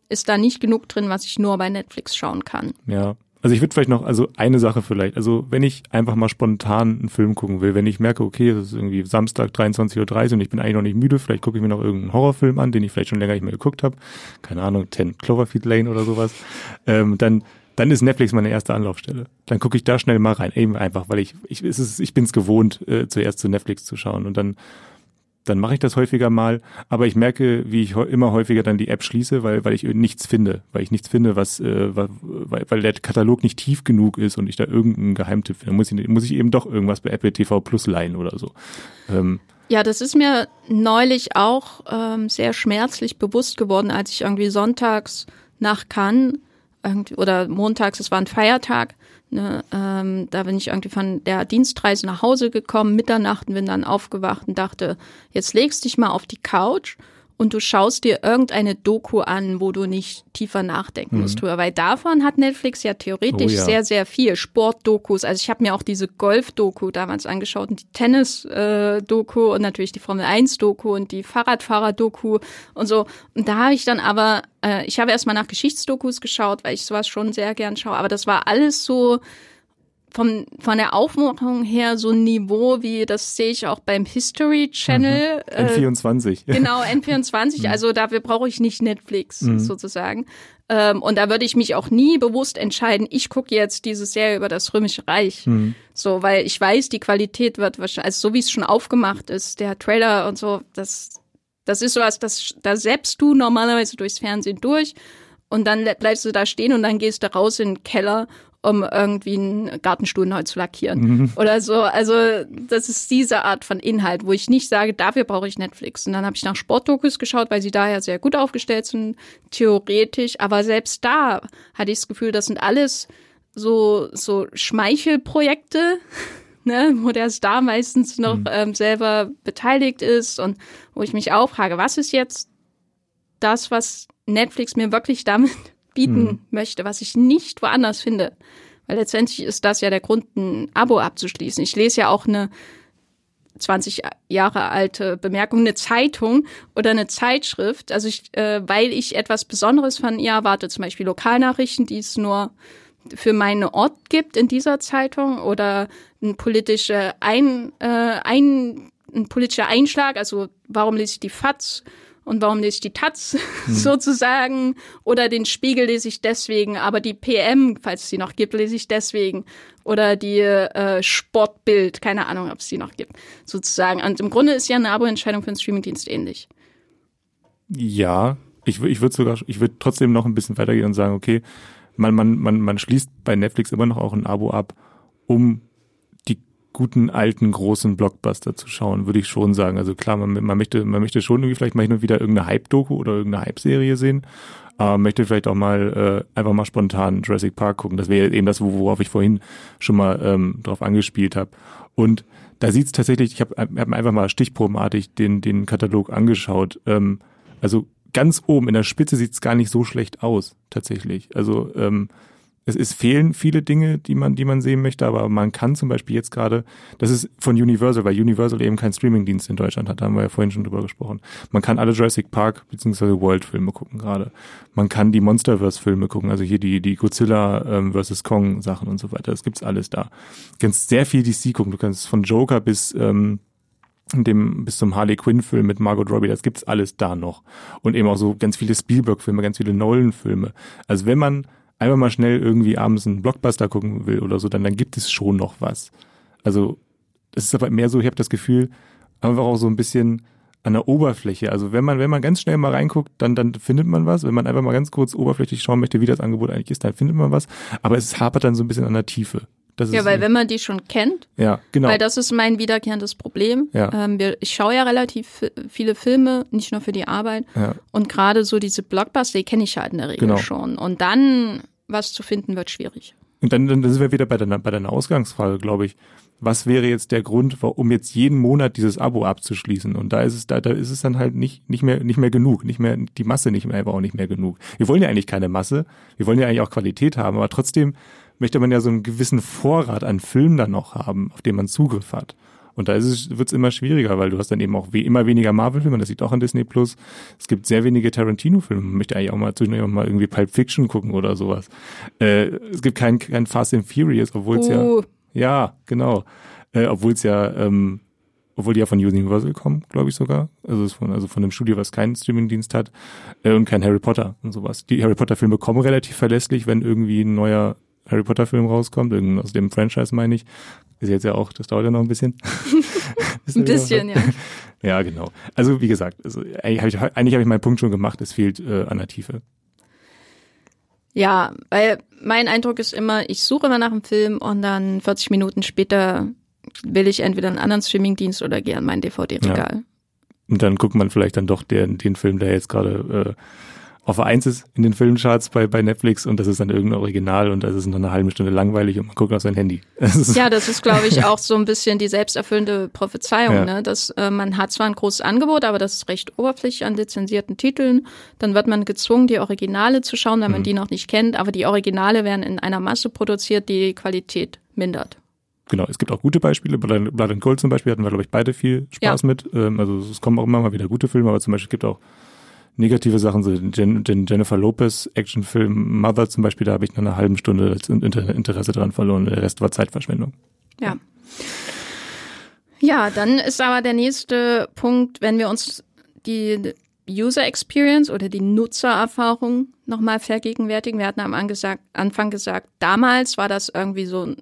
A: ist da nicht genug drin, was ich nur bei Netflix schauen kann.
B: Ja. Also ich würde vielleicht noch, also eine Sache vielleicht, also wenn ich einfach mal spontan einen Film gucken will, wenn ich merke, okay, es ist irgendwie Samstag 23.30 Uhr und ich bin eigentlich noch nicht müde, vielleicht gucke ich mir noch irgendeinen Horrorfilm an, den ich vielleicht schon länger nicht mehr geguckt habe, keine Ahnung, 10 Cloverfield Lane oder sowas, ähm, dann dann ist Netflix meine erste Anlaufstelle. Dann gucke ich da schnell mal rein, eben einfach, weil ich ich es ist, ich bin es gewohnt, äh, zuerst zu Netflix zu schauen und dann dann mache ich das häufiger mal, aber ich merke, wie ich immer häufiger dann die App schließe, weil, weil ich nichts finde, weil ich nichts finde, was, äh, weil, weil der Katalog nicht tief genug ist und ich da irgendeinen Geheimtipp finde. Muss ich, muss ich eben doch irgendwas bei Apple TV Plus leihen oder so. Ähm,
A: ja, das ist mir neulich auch ähm, sehr schmerzlich bewusst geworden, als ich irgendwie sonntags nach Cannes oder montags, es war ein Feiertag, Ne, ähm, da bin ich irgendwie von der Dienstreise nach Hause gekommen, Mitternacht und bin dann aufgewacht und dachte, jetzt legst dich mal auf die Couch und du schaust dir irgendeine Doku an, wo du nicht tiefer nachdenken musst mhm. drüber. Weil davon hat Netflix ja theoretisch oh, ja. sehr, sehr viel. Sportdokus. Also ich habe mir auch diese Golf-Doku damals angeschaut und die Tennis-Doku und natürlich die Formel-1-Doku und die Fahrradfahrer-Doku und so. Und da habe ich dann aber, äh, ich habe erstmal nach Geschichtsdokus geschaut, weil ich sowas schon sehr gern schaue. Aber das war alles so vom, von der Aufmachung her so ein Niveau wie, das sehe ich auch beim History Channel.
B: Mhm. N24.
A: Äh, (laughs) genau, N24. Mhm. Also dafür brauche ich nicht Netflix mhm. sozusagen. Ähm, und da würde ich mich auch nie bewusst entscheiden, ich gucke jetzt diese Serie über das Römische Reich. Mhm. So, weil ich weiß, die Qualität wird wahrscheinlich, also so wie es schon aufgemacht ist, der Trailer und so, das, das ist sowas, das, da selbst du normalerweise durchs Fernsehen durch und dann bleibst du da stehen und dann gehst du raus in den Keller um irgendwie einen Gartenstuhl neu zu lackieren mhm. oder so. Also das ist diese Art von Inhalt, wo ich nicht sage, dafür brauche ich Netflix. Und dann habe ich nach Sportdokus geschaut, weil sie daher sehr gut aufgestellt sind, theoretisch. Aber selbst da hatte ich das Gefühl, das sind alles so, so Schmeichelprojekte. (laughs) Ne, wo der Star meistens noch mhm. ähm, selber beteiligt ist und wo ich mich auch frage, was ist jetzt das, was Netflix mir wirklich damit bieten hm. möchte, was ich nicht woanders finde. Weil letztendlich ist das ja der Grund, ein Abo abzuschließen. Ich lese ja auch eine 20 Jahre alte Bemerkung, eine Zeitung oder eine Zeitschrift. Also ich, äh, weil ich etwas Besonderes von ihr erwarte, zum Beispiel Lokalnachrichten, die es nur für meinen Ort gibt in dieser Zeitung oder ein politischer ein, äh, ein, ein politischer Einschlag. Also warum lese ich die FATS? Und warum lese ich die Taz hm. (laughs) sozusagen oder den Spiegel lese ich deswegen, aber die PM, falls es sie noch gibt, lese ich deswegen oder die äh, Sportbild, keine Ahnung, ob es die noch gibt, sozusagen. Und im Grunde ist ja eine Abo-Entscheidung für einen Streamingdienst ähnlich.
B: Ja, ich, ich würde sogar, ich würde trotzdem noch ein bisschen weitergehen und sagen, okay, man, man, man, man schließt bei Netflix immer noch auch ein Abo ab, um guten alten großen Blockbuster zu schauen, würde ich schon sagen. Also klar, man, man möchte, man möchte schon irgendwie vielleicht mal hin und wieder irgendeine Hype-Doku oder irgendeine Hype-Serie sehen, aber möchte vielleicht auch mal äh, einfach mal spontan Jurassic Park gucken. Das wäre eben das, worauf ich vorhin schon mal ähm, drauf angespielt habe. Und da sieht's tatsächlich, ich habe hab einfach mal stichprobenartig den, den Katalog angeschaut. Ähm, also ganz oben in der Spitze sieht's gar nicht so schlecht aus, tatsächlich. Also ähm, es, es fehlen viele Dinge, die man, die man sehen möchte, aber man kann zum Beispiel jetzt gerade, das ist von Universal, weil Universal eben keinen Streamingdienst in Deutschland hat, da haben wir ja vorhin schon drüber gesprochen. Man kann alle Jurassic Park bzw. World-Filme gucken gerade. Man kann die Monsterverse-Filme gucken, also hier die, die Godzilla ähm, vs. Kong Sachen und so weiter. Das gibt's alles da. Du kannst sehr viel DC gucken. Du kannst von Joker bis ähm, dem bis zum Harley Quinn Film mit Margot Robbie, das gibt's alles da noch und eben auch so ganz viele Spielberg Filme, ganz viele Nolan Filme. Also wenn man einfach mal schnell irgendwie abends einen Blockbuster gucken will oder so, dann, dann gibt es schon noch was. Also es ist aber mehr so, ich habe das Gefühl, einfach auch so ein bisschen an der Oberfläche. Also wenn man, wenn man ganz schnell mal reinguckt, dann, dann findet man was. Wenn man einfach mal ganz kurz oberflächlich schauen möchte, wie das Angebot eigentlich ist, dann findet man was. Aber es hapert dann so ein bisschen an der Tiefe.
A: Das ja, weil wenn man die schon kennt,
B: ja, genau.
A: weil das ist mein wiederkehrendes Problem.
B: Ja.
A: Ähm, wir, ich schaue ja relativ viele Filme, nicht nur für die Arbeit.
B: Ja.
A: Und gerade so diese Blockbuster, die kenne ich halt in der Regel
B: Genau.
A: schon. Und dann was zu finden, wird schwierig.
B: Und dann, dann sind wir wieder bei deiner, bei deiner Ausgangsfrage, glaube ich. Was wäre jetzt der Grund, um jetzt jeden Monat dieses Abo abzuschließen? Und da ist es, da, da ist es dann halt nicht, nicht mehr, nicht mehr genug, nicht mehr, die Masse nicht mehr, einfach auch nicht mehr genug. Wir wollen ja eigentlich keine Masse. Wir wollen ja eigentlich auch Qualität haben, aber trotzdem möchte man ja so einen gewissen Vorrat an Filmen dann noch haben, auf den man Zugriff hat. Und da ist es, wird's immer schwieriger, weil du hast dann eben auch we immer weniger Marvel-Filme, das liegt auch an Disney Plus. Es gibt sehr wenige Tarantino-Filme. Man möchte eigentlich auch mal zwischendurch auch mal irgendwie Pulp Fiction gucken oder sowas. Äh, es gibt kein, kein Fast and Furious, obwohl es
A: Uh.
B: ja, ja, genau. Äh, obwohl es ja, ähm, obwohl die ja von Universal kommen, glaube ich sogar. Also von, also von einem Studio, was keinen Streamingdienst hat äh, und kein Harry Potter und sowas. Die Harry Potter Filme kommen relativ verlässlich, wenn irgendwie ein neuer Harry Potter Film rauskommt, aus dem Franchise meine ich. Ist jetzt ja auch, das dauert ja noch ein bisschen. (laughs)
A: Ein
B: ja
A: bisschen, (laughs) ja.
B: Ja, genau. Also wie gesagt, also, eigentlich habe ich, eigentlich hab ich meinen Punkt schon gemacht, es fehlt äh, an der Tiefe.
A: Ja, weil mein Eindruck ist immer, ich suche immer nach einem Film und dann 40 Minuten später will ich entweder einen anderen Streamingdienst oder gehe an mein DVD-Regal.
B: Und dann guckt man vielleicht dann doch den, den Film, der jetzt gerade äh, auf der Eins ist in den Filmcharts bei, bei Netflix und das ist dann irgendein Original und das ist nach einer halben Stunde langweilig und man guckt auf sein Handy. (laughs) Das
A: Ja, das ist, glaube ich, (laughs) auch so ein bisschen die selbsterfüllende Prophezeiung,
B: Ja.
A: ne? dass äh, man hat zwar ein großes Angebot, aber das ist recht oberflächlich an lizenzierten Titeln. Dann wird man gezwungen, die Originale zu schauen, wenn man die noch nicht kennt, aber die Originale werden in einer Masse produziert, die die Qualität mindert.
B: Genau, es gibt auch gute Beispiele. Blood and Gold zum Beispiel hatten wir, glaube ich, beide viel Spaß mit. Ähm, also es kommen auch immer mal wieder gute Filme, aber zum Beispiel gibt auch negative Sachen, so den, den Jennifer Lopez Actionfilm Mother zum Beispiel, da habe ich nach einer halben Stunde das Inter Interesse dran verloren. Der Rest war Zeitverschwendung.
A: Ja. Ja, dann ist aber der nächste Punkt, wenn wir uns die User Experience oder die Nutzererfahrung nochmal vergegenwärtigen. Wir hatten am Anfang gesagt, damals war das irgendwie so ein,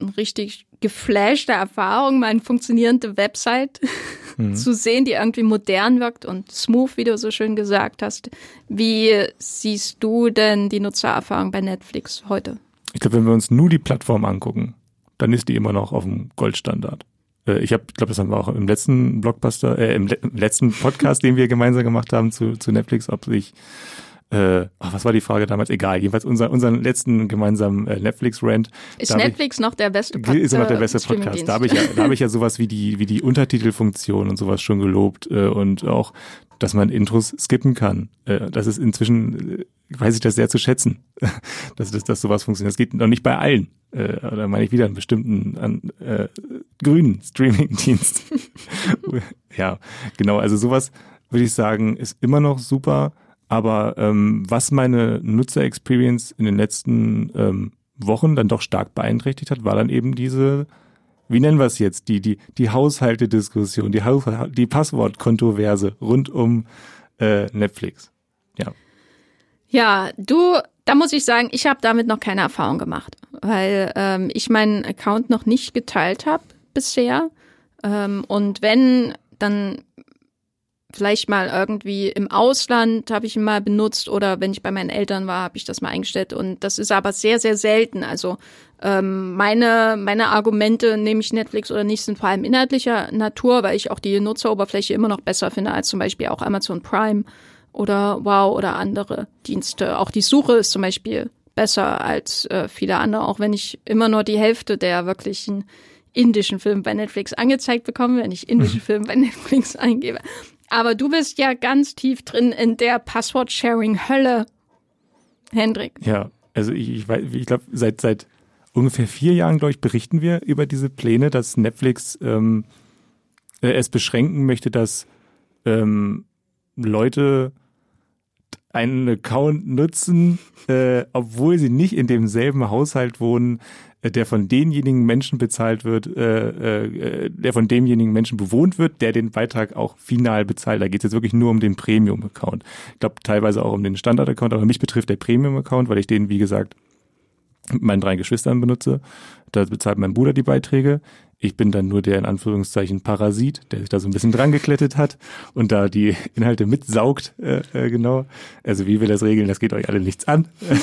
A: ein richtig geflashte Erfahrung, mal eine funktionierende Website zu sehen, die irgendwie modern wirkt und smooth, wie du so schön gesagt hast. Wie siehst du denn die Nutzererfahrung bei Netflix heute?
B: Ich glaube, wenn wir uns nur die Plattform angucken, dann ist die immer noch auf dem Goldstandard. Äh, Ich habe, glaube, das haben wir auch im letzten Blockbuster, äh, im, le im letzten Podcast, den wir gemeinsam gemacht haben zu, zu Netflix, ob sich, äh, ach, was war die Frage damals? Egal, jedenfalls unser, unseren letzten gemeinsamen äh, Netflix-Rant.
A: Ist
B: hab ich-
A: Netflix noch der beste Pod-
B: ist noch der
A: äh,
B: beste Podcast. Da habe ich ja, da habe ich ja sowas wie die, wie die Untertitelfunktion und sowas schon gelobt äh, und auch, dass man Intros skippen kann. Äh, das ist inzwischen, äh, weiß ich das sehr zu schätzen, (laughs) dass, dass, dass sowas funktioniert. Das geht noch nicht bei allen. Äh, da meine ich wieder einen bestimmten an, äh, grünen Streamingdienst. (laughs) ja, genau. Also sowas würde ich sagen, ist immer noch super. Aber ähm, was meine Nutzer-Experience in den letzten ähm, Wochen dann doch stark beeinträchtigt hat, war dann eben diese, wie nennen wir es jetzt, die, die, die Haushalte-Diskussion, die, Haus die Passwort-Kontroverse rund um äh, Netflix. Ja.
A: Ja, du, da muss ich sagen, ich habe damit noch keine Erfahrung gemacht, weil ähm, ich meinen Account noch nicht geteilt habe bisher. Ähm, und wenn, dann vielleicht mal irgendwie im Ausland habe ich ihn mal benutzt oder wenn ich bei meinen Eltern war, habe ich das mal eingestellt. Und das ist aber sehr, sehr selten. Also ähm, meine, meine Argumente, nehme ich Netflix oder nicht, sind vor allem inhaltlicher Natur, weil ich auch die Nutzeroberfläche immer noch besser finde als zum Beispiel auch Amazon Prime oder Wow oder andere Dienste. Auch die Suche ist zum Beispiel besser als äh, viele andere, auch wenn ich immer nur die Hälfte der wirklichen indischen Filme bei Netflix angezeigt bekomme, wenn ich indische Filme bei Netflix eingebe. Aber du bist ja ganz tief drin in der Passwort-Sharing-Hölle, Hendrik.
B: Ja, Also ich, ich, ich glaube, seit, seit ungefähr vier Jahren, glaube ich, berichten wir über diese Pläne, dass Netflix ähm, äh, es beschränken möchte, dass ähm, Leute einen Account nutzen, äh, obwohl sie nicht in demselben Haushalt wohnen, der von denjenigen Menschen bezahlt wird, äh, äh, der von demjenigen Menschen bewohnt wird, der den Beitrag auch final bezahlt. Da geht es jetzt wirklich nur um den Premium-Account. Ich glaube teilweise auch um den Standard-Account, aber mich betrifft der Premium-Account, weil ich den, wie gesagt, mit meinen drei Geschwistern benutze. Da bezahlt mein Bruder die Beiträge. Ich bin dann nur der in Anführungszeichen Parasit, der sich da so ein bisschen dran geklettet hat und da die Inhalte mitsaugt, äh, äh, genau. Also wie wir das regeln, das geht euch alle nichts an. (laughs)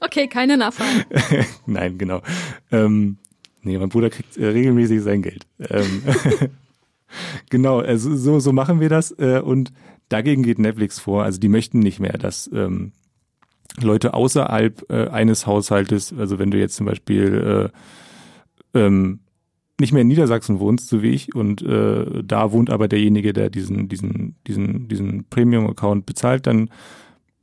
A: okay, keine Nachfrage. (laughs)
B: Nein, genau. Ähm, nee, mein Bruder kriegt äh, regelmäßig sein Geld. Ähm, (laughs) genau, also so, so machen wir das äh, und dagegen geht Netflix vor. Also die möchten nicht mehr, dass ähm, Leute außerhalb äh, eines Haushaltes, also wenn du jetzt zum Beispiel äh, ähm, nicht mehr in Niedersachsen wohnst, so wie ich, und äh, da wohnt aber derjenige, der diesen, diesen, diesen, diesen Premium-Account bezahlt, dann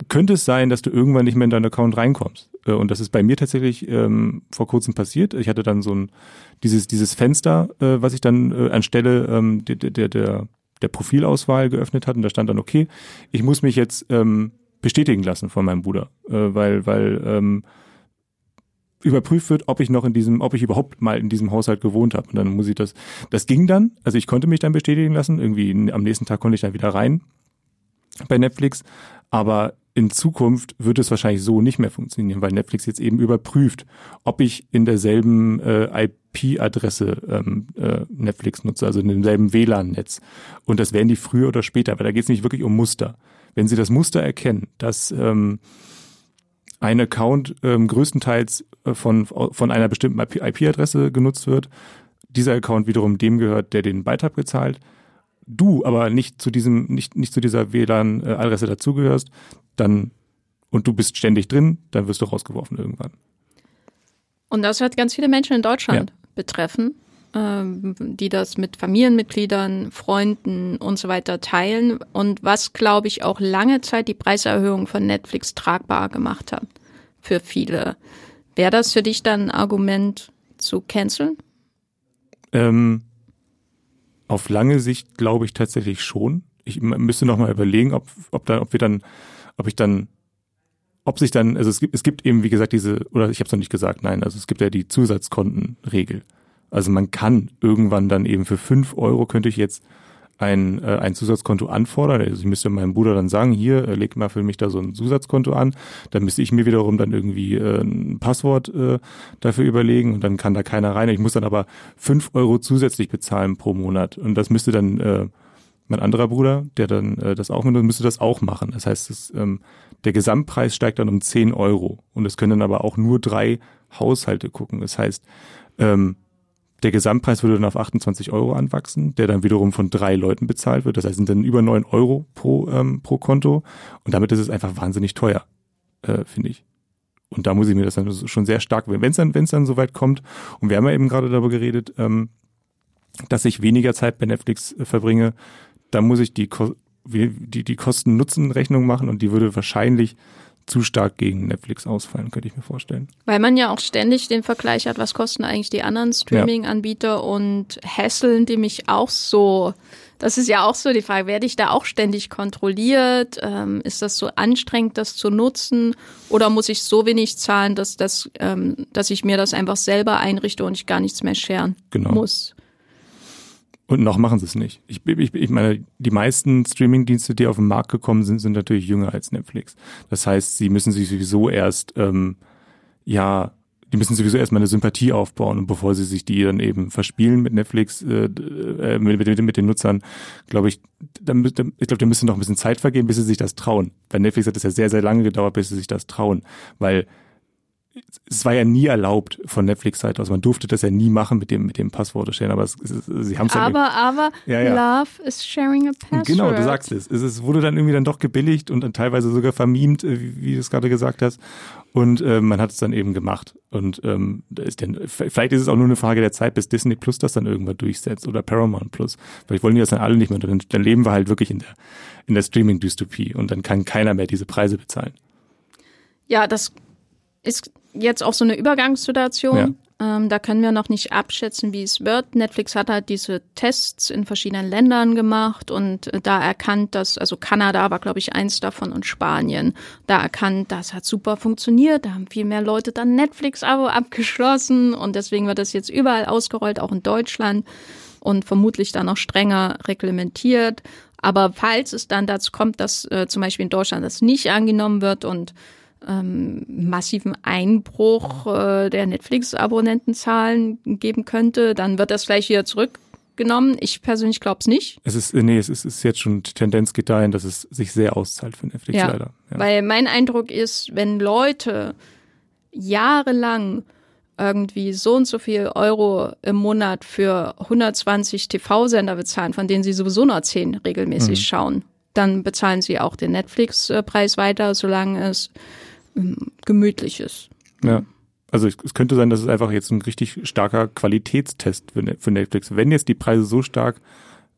B: könnte es sein, dass du irgendwann nicht mehr in deinen Account reinkommst. Äh, und das ist bei mir tatsächlich ähm, vor kurzem passiert. Ich hatte dann so ein dieses, dieses Fenster, äh, was ich dann äh, anstelle ähm, der, der, der, der Profilauswahl geöffnet hat. Und da stand dann, okay, ich muss mich jetzt ähm, bestätigen lassen von meinem Bruder, äh, weil, weil ähm, überprüft wird, ob ich noch in diesem, ob ich überhaupt mal in diesem Haushalt gewohnt habe. Und dann muss ich das, das ging dann, also ich konnte mich dann bestätigen lassen, irgendwie am nächsten Tag konnte ich dann wieder rein bei Netflix, aber in Zukunft wird es wahrscheinlich so nicht mehr funktionieren, weil Netflix jetzt eben überprüft, ob ich in derselben äh, IP-Adresse ähm, äh, Netflix nutze, also in demselben WLAN-Netz. Und das werden die früher oder später, aber da geht es nicht wirklich um Muster. Wenn sie das Muster erkennen, dass ähm, ein Account ähm, größtenteils äh, von, von einer bestimmten IP-Adresse genutzt wird, dieser Account wiederum dem gehört, der den Beitrag bezahlt, du aber nicht zu diesem, nicht, nicht zu dieser WLAN-Adresse dazugehörst, dann und du bist ständig drin, dann wirst du rausgeworfen irgendwann.
A: Und das wird ganz viele Menschen in Deutschland ja. betreffen, die das mit Familienmitgliedern, Freunden und so weiter teilen und was, glaube ich, auch lange Zeit die Preiserhöhung von Netflix tragbar gemacht hat für viele. Wäre das für dich dann ein Argument zu canceln?
B: Ähm, auf lange Sicht glaube ich tatsächlich schon. Ich müsste noch mal überlegen, ob, ob, da, ob wir dann, ob ich dann, ob sich dann, also es gibt, es gibt eben, wie gesagt, diese, oder ich habe es noch nicht gesagt, nein, also es gibt ja die Zusatzkontenregel. Also man kann irgendwann dann eben für fünf Euro könnte ich jetzt ein, äh, ein Zusatzkonto anfordern. Also ich müsste meinem Bruder dann sagen, hier, äh, leg mal für mich da so ein Zusatzkonto an. Dann müsste ich mir wiederum dann irgendwie äh, ein Passwort äh, dafür überlegen und dann kann da keiner rein. Ich muss dann aber fünf Euro zusätzlich bezahlen pro Monat. Und das müsste dann äh, mein anderer Bruder, der dann äh, das auch mit müsste das auch machen. Das heißt, das, ähm, der Gesamtpreis steigt dann um zehn Euro. Und es können dann aber auch nur drei Haushalte gucken. Das heißt, ähm, der Gesamtpreis würde dann auf 28 Euro anwachsen, der dann wiederum von drei Leuten bezahlt wird. Das heißt, sind dann über neun Euro pro, ähm, pro Konto. Und damit ist es einfach wahnsinnig teuer, äh, finde ich. Und da muss ich mir das dann schon sehr stark, wenn es dann, wenn es dann soweit kommt, und wir haben ja eben gerade darüber geredet, ähm, dass ich weniger Zeit bei Netflix äh, verbringe, da muss ich die, die, die Kosten-Nutzen-Rechnung machen und die würde wahrscheinlich zu stark gegen Netflix ausfallen, könnte ich mir vorstellen.
A: Weil man ja auch ständig den Vergleich hat, was kosten eigentlich die anderen Streaming-Anbieter ja. und hässeln die mich auch so. Das ist ja auch so die Frage, werde ich da auch ständig kontrolliert? Ähm, ist das so anstrengend, das zu nutzen? Oder muss ich so wenig zahlen, dass, das, ähm, dass ich mir das einfach selber einrichte und ich gar nichts mehr scheren genau. muss?
B: Und noch machen sie es nicht. Ich, ich, ich meine, die meisten Streaming-Dienste, die auf den Markt gekommen sind, sind natürlich jünger als Netflix. Das heißt, sie müssen sich sowieso erst, ähm, ja, die müssen sowieso erstmal eine Sympathie aufbauen und bevor sie sich die dann eben verspielen mit Netflix, äh, äh mit, mit, mit den Nutzern, glaube ich, dann, ich glaube, da müsste noch ein bisschen Zeit vergehen, bis sie sich das trauen. Bei Netflix hat es ja sehr, sehr lange gedauert, bis sie sich das trauen, weil es war ja nie erlaubt von Netflix-Seite aus. Man durfte das ja nie machen mit dem, mit dem Passwort stellen, aber es, es, sie haben es
A: Aber, ja aber, ja, ja. Love is sharing a password.
B: Genau, du sagst es. es. Es wurde dann irgendwie dann doch gebilligt und dann teilweise sogar vermiemt, äh, wie, wie du es gerade gesagt hast. Und äh, man hat es dann eben gemacht. Und ähm, da ist denn, vielleicht ist es auch nur eine Frage der Zeit, bis Disney Plus das dann irgendwann durchsetzt oder Paramount Plus. Vielleicht wollen die das dann alle nicht mehr. Dann, dann leben wir halt wirklich in der, in der Streaming-Dystopie und dann kann keiner mehr diese Preise bezahlen.
A: Ja, das ist jetzt auch so eine Übergangssituation.
B: Ja.
A: Ähm, da können wir noch nicht abschätzen, wie es wird. Netflix hat halt diese Tests in verschiedenen Ländern gemacht und äh, da erkannt, dass, also Kanada war, glaube ich, eins davon und Spanien, da erkannt, das hat super funktioniert. Da haben viel mehr Leute dann Netflix-Abo abgeschlossen und deswegen wird das jetzt überall ausgerollt, auch in Deutschland und vermutlich dann noch strenger reglementiert. Aber falls es dann dazu kommt, dass äh, zum Beispiel in Deutschland das nicht angenommen wird und ähm, massiven Einbruch äh, der Netflix-Abonnentenzahlen geben könnte, dann wird das gleich wieder zurückgenommen. Ich persönlich glaube es nicht.
B: Es ist, nee, es ist, ist jetzt schon, die Tendenz geht dahin, dass es sich sehr auszahlt für Netflix
A: Ja,
B: leider. Ja.
A: Weil mein Eindruck ist, wenn Leute jahrelang irgendwie so und so viel Euro im Monat für 120 TV-Sender bezahlen, von denen sie sowieso nur 10 regelmäßig
B: Mhm.
A: schauen, dann bezahlen sie auch den Netflix-Preis weiter, solange es ähm, gemütlich ist.
B: Ja. Also es, könnte sein, dass es einfach jetzt ein richtig starker Qualitätstest für, Ne- für Netflix. Wenn jetzt die Preise so stark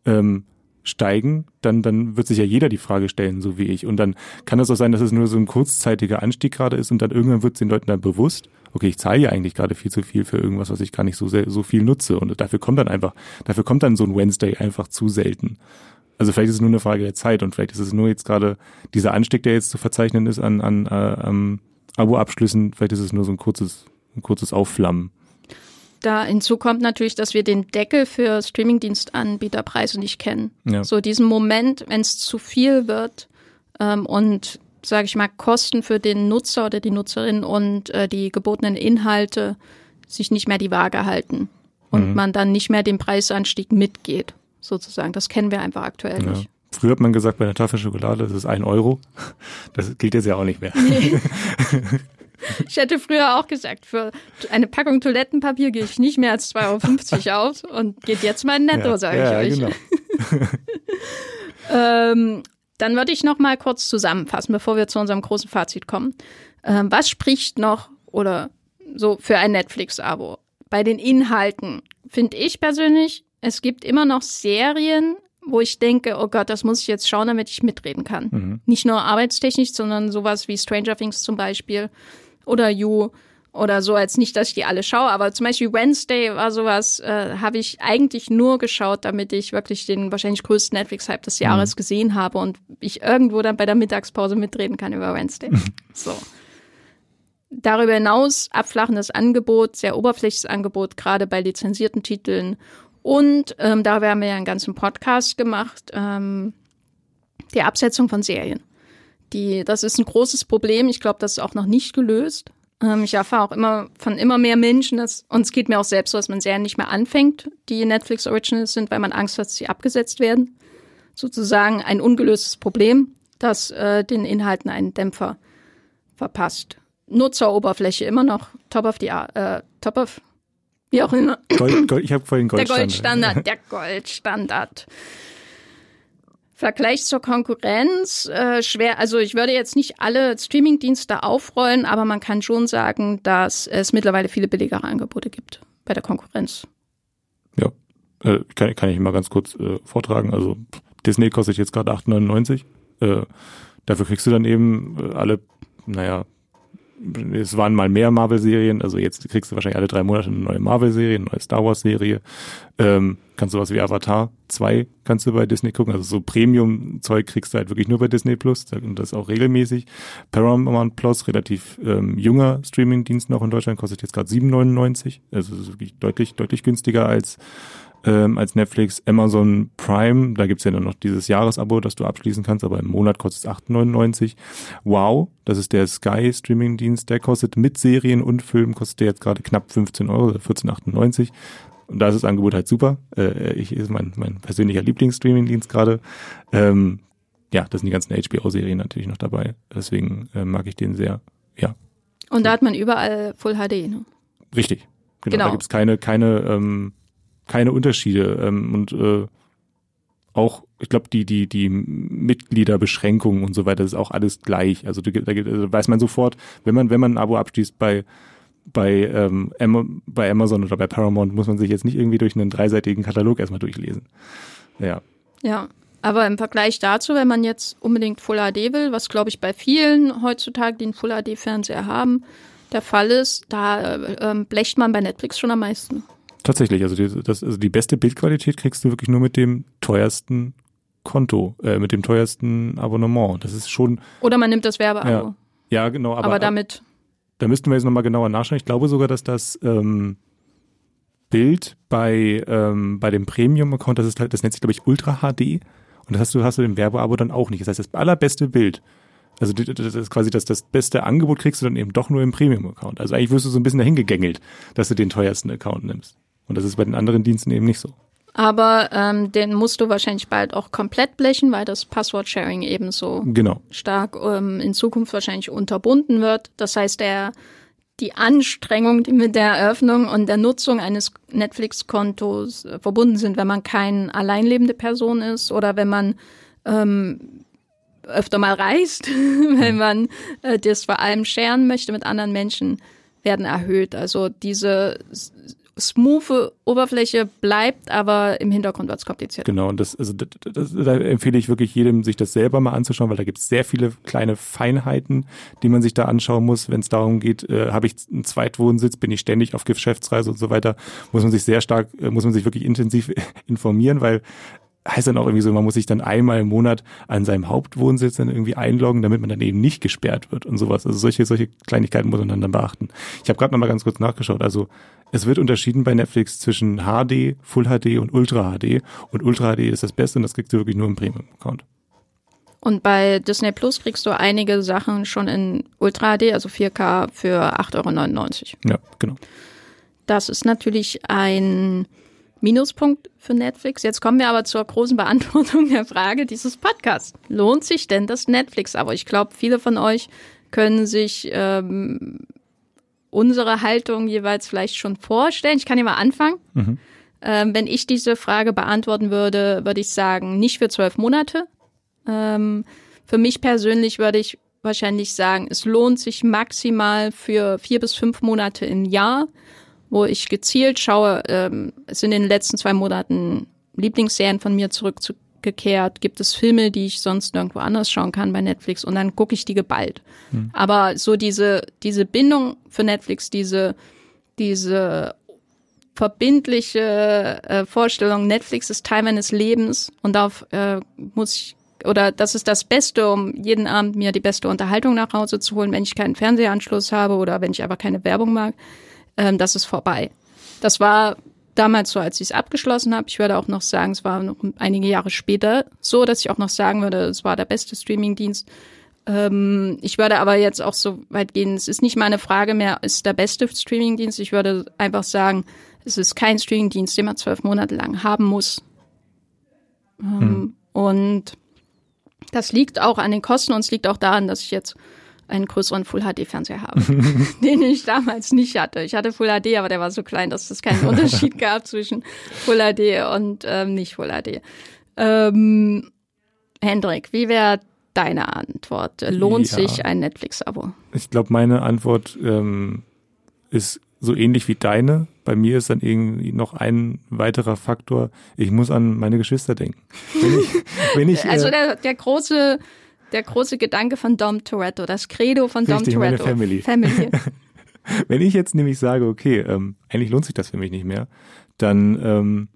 B: ähm, steigen, dann, dann wird sich ja jeder die Frage stellen, so wie ich. Und dann kann es auch sein, dass es nur so ein kurzzeitiger Anstieg gerade ist und dann irgendwann wird es den Leuten dann bewusst, okay, ich zahle ja eigentlich gerade viel zu viel für irgendwas, was ich gar nicht so sehr, so viel nutze. Und dafür kommt dann einfach, dafür kommt dann so ein Wednesday einfach zu selten. Also vielleicht ist es nur eine Frage der Zeit und vielleicht ist es nur jetzt gerade dieser Anstieg, der jetzt zu verzeichnen ist an, an äh, ähm, Abo-Abschlüssen, vielleicht ist es nur so ein kurzes, ein kurzes Aufflammen.
A: Da hinzu kommt natürlich, dass wir den Deckel für Streamingdienstanbieterpreise nicht kennen.
B: Ja.
A: So diesen Moment, wenn es zu viel wird ähm, und sage ich mal Kosten für den Nutzer oder die Nutzerin und äh, die gebotenen Inhalte sich nicht mehr die Waage halten und
B: Mhm.
A: man dann nicht mehr den Preisanstieg mitgeht, sozusagen. Das kennen wir einfach aktuell
B: Ja.
A: nicht.
B: Früher hat man gesagt, bei einer Tafel Schokolade ist es ein Euro. Das gilt jetzt ja auch nicht mehr. (laughs)
A: Ich hätte früher auch gesagt, für eine Packung Toilettenpapier gehe ich nicht mehr als 2,50 Euro (laughs) aus und geht jetzt mal netto,
B: ja,
A: sage
B: ja,
A: ich euch.
B: Genau. (laughs)
A: Ähm, dann würde ich noch mal kurz zusammenfassen, bevor wir zu unserem großen Fazit kommen. Ähm, was spricht noch oder so für ein Netflix-Abo? Bei den Inhalten finde ich persönlich, es gibt immer noch Serien, wo ich denke, oh Gott, das muss ich jetzt schauen, damit ich mitreden kann.
B: Mhm.
A: Nicht nur arbeitstechnisch, sondern sowas wie Stranger Things zum Beispiel oder You oder so, als nicht, dass ich die alle schaue, aber zum Beispiel Wednesday war sowas, äh, habe ich eigentlich nur geschaut, damit ich wirklich den wahrscheinlich größten Netflix-Hype des Jahres gesehen habe und ich irgendwo dann bei der Mittagspause mitreden kann über Wednesday. (laughs) so. Darüber hinaus abflachendes Angebot, sehr oberflächliches Angebot, gerade bei lizenzierten Titeln. Und ähm, darüber haben wir ja einen ganzen Podcast gemacht, ähm, die Absetzung von Serien. Die, das ist ein großes Problem. Ich glaube, das ist auch noch nicht gelöst. Ähm, ich erfahre auch immer von immer mehr Menschen, dass, und es geht mir auch selbst so, dass man Serien nicht mehr anfängt, die Netflix Originals sind, weil man Angst hat, dass sie abgesetzt werden. Sozusagen ein ungelöstes Problem, das äh, den Inhalten einen Dämpfer verpasst. Nutzeroberfläche immer noch top of the äh, top of wie auch immer.
B: Gold, Gold, ich habe vorhin
A: Der
B: Goldstandard.
A: Goldstandard, der Goldstandard. Vergleich zur Konkurrenz, äh, schwer, also ich würde jetzt nicht alle Streamingdienste aufrollen, aber man kann schon sagen, dass es mittlerweile viele billigere Angebote gibt bei der Konkurrenz.
B: Ja, äh, kann, kann ich mal ganz kurz äh, vortragen. Also Disney kostet jetzt gerade 8,99. Äh, dafür kriegst du dann eben äh, alle, naja, es waren mal mehr Marvel-Serien, also jetzt kriegst du wahrscheinlich alle drei Monate eine neue Marvel-Serie, eine neue Star Wars-Serie. Ähm, kannst du was wie Avatar 2 kannst du bei Disney gucken. Also so Premium-Zeug kriegst du halt wirklich nur bei Disney Plus und das auch regelmäßig. Paramount Plus, relativ ähm, junger Streaming-Dienst noch in Deutschland, kostet jetzt gerade 7,99. Also ist wirklich deutlich, deutlich günstiger als ähm, als Netflix, Amazon Prime, da gibt's ja nur noch dieses Jahresabo, das du abschließen kannst, aber im Monat kostet es 8,99. Wow, das ist der Sky Streaming-Dienst, der kostet mit Serien und Filmen, kostet der jetzt gerade knapp 15 Euro, also 14,98. Und da ist das Angebot halt super. Äh, ich ist mein, mein persönlicher Lieblings-Streaming-Dienst gerade. Ähm, ja, das sind die ganzen HBO-Serien natürlich noch dabei. Deswegen äh, mag ich den sehr. Ja,
A: Und da hat man überall Full HD. Ne?
B: richtig. Genau,
A: Genau.
B: da gibt's keine, keine, ähm, keine Unterschiede. Ähm, und äh, auch, ich glaube, die, die, die Mitgliederbeschränkungen und so weiter, das ist auch alles gleich. Also da, da also weiß man sofort, wenn man, wenn man ein Abo abschließt bei bei, ähm, bei Amazon oder bei Paramount, muss man sich jetzt nicht irgendwie durch einen dreiseitigen Katalog erstmal durchlesen. Ja.
A: Ja, Aber im Vergleich dazu, wenn man jetzt unbedingt Full HD will, was glaube ich bei vielen heutzutage, die einen Full HD-Fernseher haben, der Fall ist, da äh, blecht man bei Netflix schon am meisten.
B: Tatsächlich, also die, das, also die beste Bildqualität kriegst du wirklich nur mit dem teuersten Konto, äh, mit dem teuersten Abonnement. Das ist schon.
A: Oder man nimmt das Werbeabo.
B: Ja, ja genau.
A: Aber, aber damit.
B: Da müssten wir jetzt nochmal genauer nachschauen. Ich glaube sogar, dass das ähm, Bild bei, ähm, bei dem Premium-Account, das ist halt, das nennt sich, glaube ich, Ultra HD. Und das hast du, hast du im Werbeabo dann auch nicht. Das heißt, das allerbeste Bild, also das ist quasi das, das beste Angebot kriegst du dann eben doch nur im Premium-Account. Also eigentlich wirst du so ein bisschen dahin gegängelt, dass du den teuersten Account nimmst. Und das ist bei den anderen Diensten eben nicht so.
A: Aber ähm, den musst du wahrscheinlich bald auch komplett blechen, weil das Passwort-Sharing eben so
B: genau.
A: stark ähm, in Zukunft wahrscheinlich unterbunden wird. Das heißt, der, die Anstrengung, die mit der Eröffnung und der Nutzung eines Netflix-Kontos äh, verbunden sind, wenn man keine alleinlebende Person ist oder wenn man ähm, öfter mal reist, (laughs) wenn mhm. man äh, das vor allem scheren möchte mit anderen Menschen, werden erhöht. Also diese smooth Oberfläche bleibt, aber im Hintergrund wird es kompliziert.
B: Genau, und das, also das, das, da empfehle ich wirklich jedem, sich das selber mal anzuschauen, weil da gibt es sehr viele kleine Feinheiten, die man sich da anschauen muss, wenn es darum geht, äh, habe ich einen Zweitwohnsitz, bin ich ständig auf Geschäftsreise und so weiter, muss man sich sehr stark, äh, muss man sich wirklich intensiv (laughs) informieren, weil heißt dann auch irgendwie so, man muss sich dann einmal im Monat an seinem Hauptwohnsitz dann irgendwie einloggen, damit man dann eben nicht gesperrt wird und sowas. Also solche, solche Kleinigkeiten muss man dann, dann beachten. Ich habe gerade noch mal ganz kurz nachgeschaut. Also es wird unterschieden bei Netflix zwischen HD, Full HD und Ultra HD. Und Ultra HD ist das Beste und das kriegst du wirklich nur im Premium-Account.
A: Und bei Disney Plus kriegst du einige Sachen schon in Ultra HD, also 4K für 8,99
B: Euro. Ja, genau.
A: Das ist natürlich ein Minuspunkt für Netflix. Jetzt kommen wir aber zur großen Beantwortung der Frage dieses Podcasts. Lohnt sich denn das Netflix? Aber ich glaube, viele von euch können sich ähm, unsere Haltung jeweils vielleicht schon vorstellen. Ich kann ja mal anfangen. Mhm. Ähm, wenn ich diese Frage beantworten würde, würde ich sagen, nicht für zwölf Monate. Ähm, für mich persönlich würde ich wahrscheinlich sagen, es lohnt sich maximal für vier bis fünf Monate im Jahr wo ich gezielt schaue, ähm, es sind in den letzten zwei Monaten Lieblingsserien von mir zurückgekehrt, gibt es Filme, die ich sonst nirgendwo anders schauen kann bei Netflix und dann gucke ich die geballt. Hm. Aber so diese, diese Bindung für Netflix, diese, diese verbindliche äh, Vorstellung, Netflix ist Teil meines Lebens und darauf äh, muss ich oder das ist das Beste, um jeden Abend mir die beste Unterhaltung nach Hause zu holen, wenn ich keinen Fernsehanschluss habe oder wenn ich aber keine Werbung mag ähm, das ist vorbei. Das war damals so, als ich es abgeschlossen habe. Ich würde auch noch sagen, es war noch einige Jahre später so, dass ich auch noch sagen würde, es war der beste Streamingdienst. Ähm, ich würde aber jetzt auch so weit gehen, es ist nicht meine Frage mehr, ist der beste Streamingdienst. Ich würde einfach sagen, es ist kein Streamingdienst, den man zwölf Monate lang haben muss. Ähm, hm. Und das liegt auch an den Kosten und es liegt auch daran, dass ich jetzt einen größeren Full HD Fernseher habe, (laughs) den ich damals nicht hatte. Ich hatte Full HD, aber der war so klein, dass es keinen Unterschied (laughs) gab zwischen Full HD und ähm, nicht Full HD. Ähm, Hendrik, wie wäre deine Antwort? Lohnt ja. sich ein Netflix-Abo?
B: Ich glaube, meine Antwort ähm, ist so ähnlich wie deine. Bei mir ist dann irgendwie noch ein weiterer Faktor. Ich muss an meine Geschwister denken. Wenn ich, wenn ich, (laughs)
A: also äh, der, der große der große Gedanke von Dom Toretto, das Credo von Richtig, Dom Toretto.
B: Meine Family. Family. (laughs) Wenn ich jetzt nämlich sage, okay, ähm, eigentlich lohnt sich das für mich nicht mehr, dann ähm,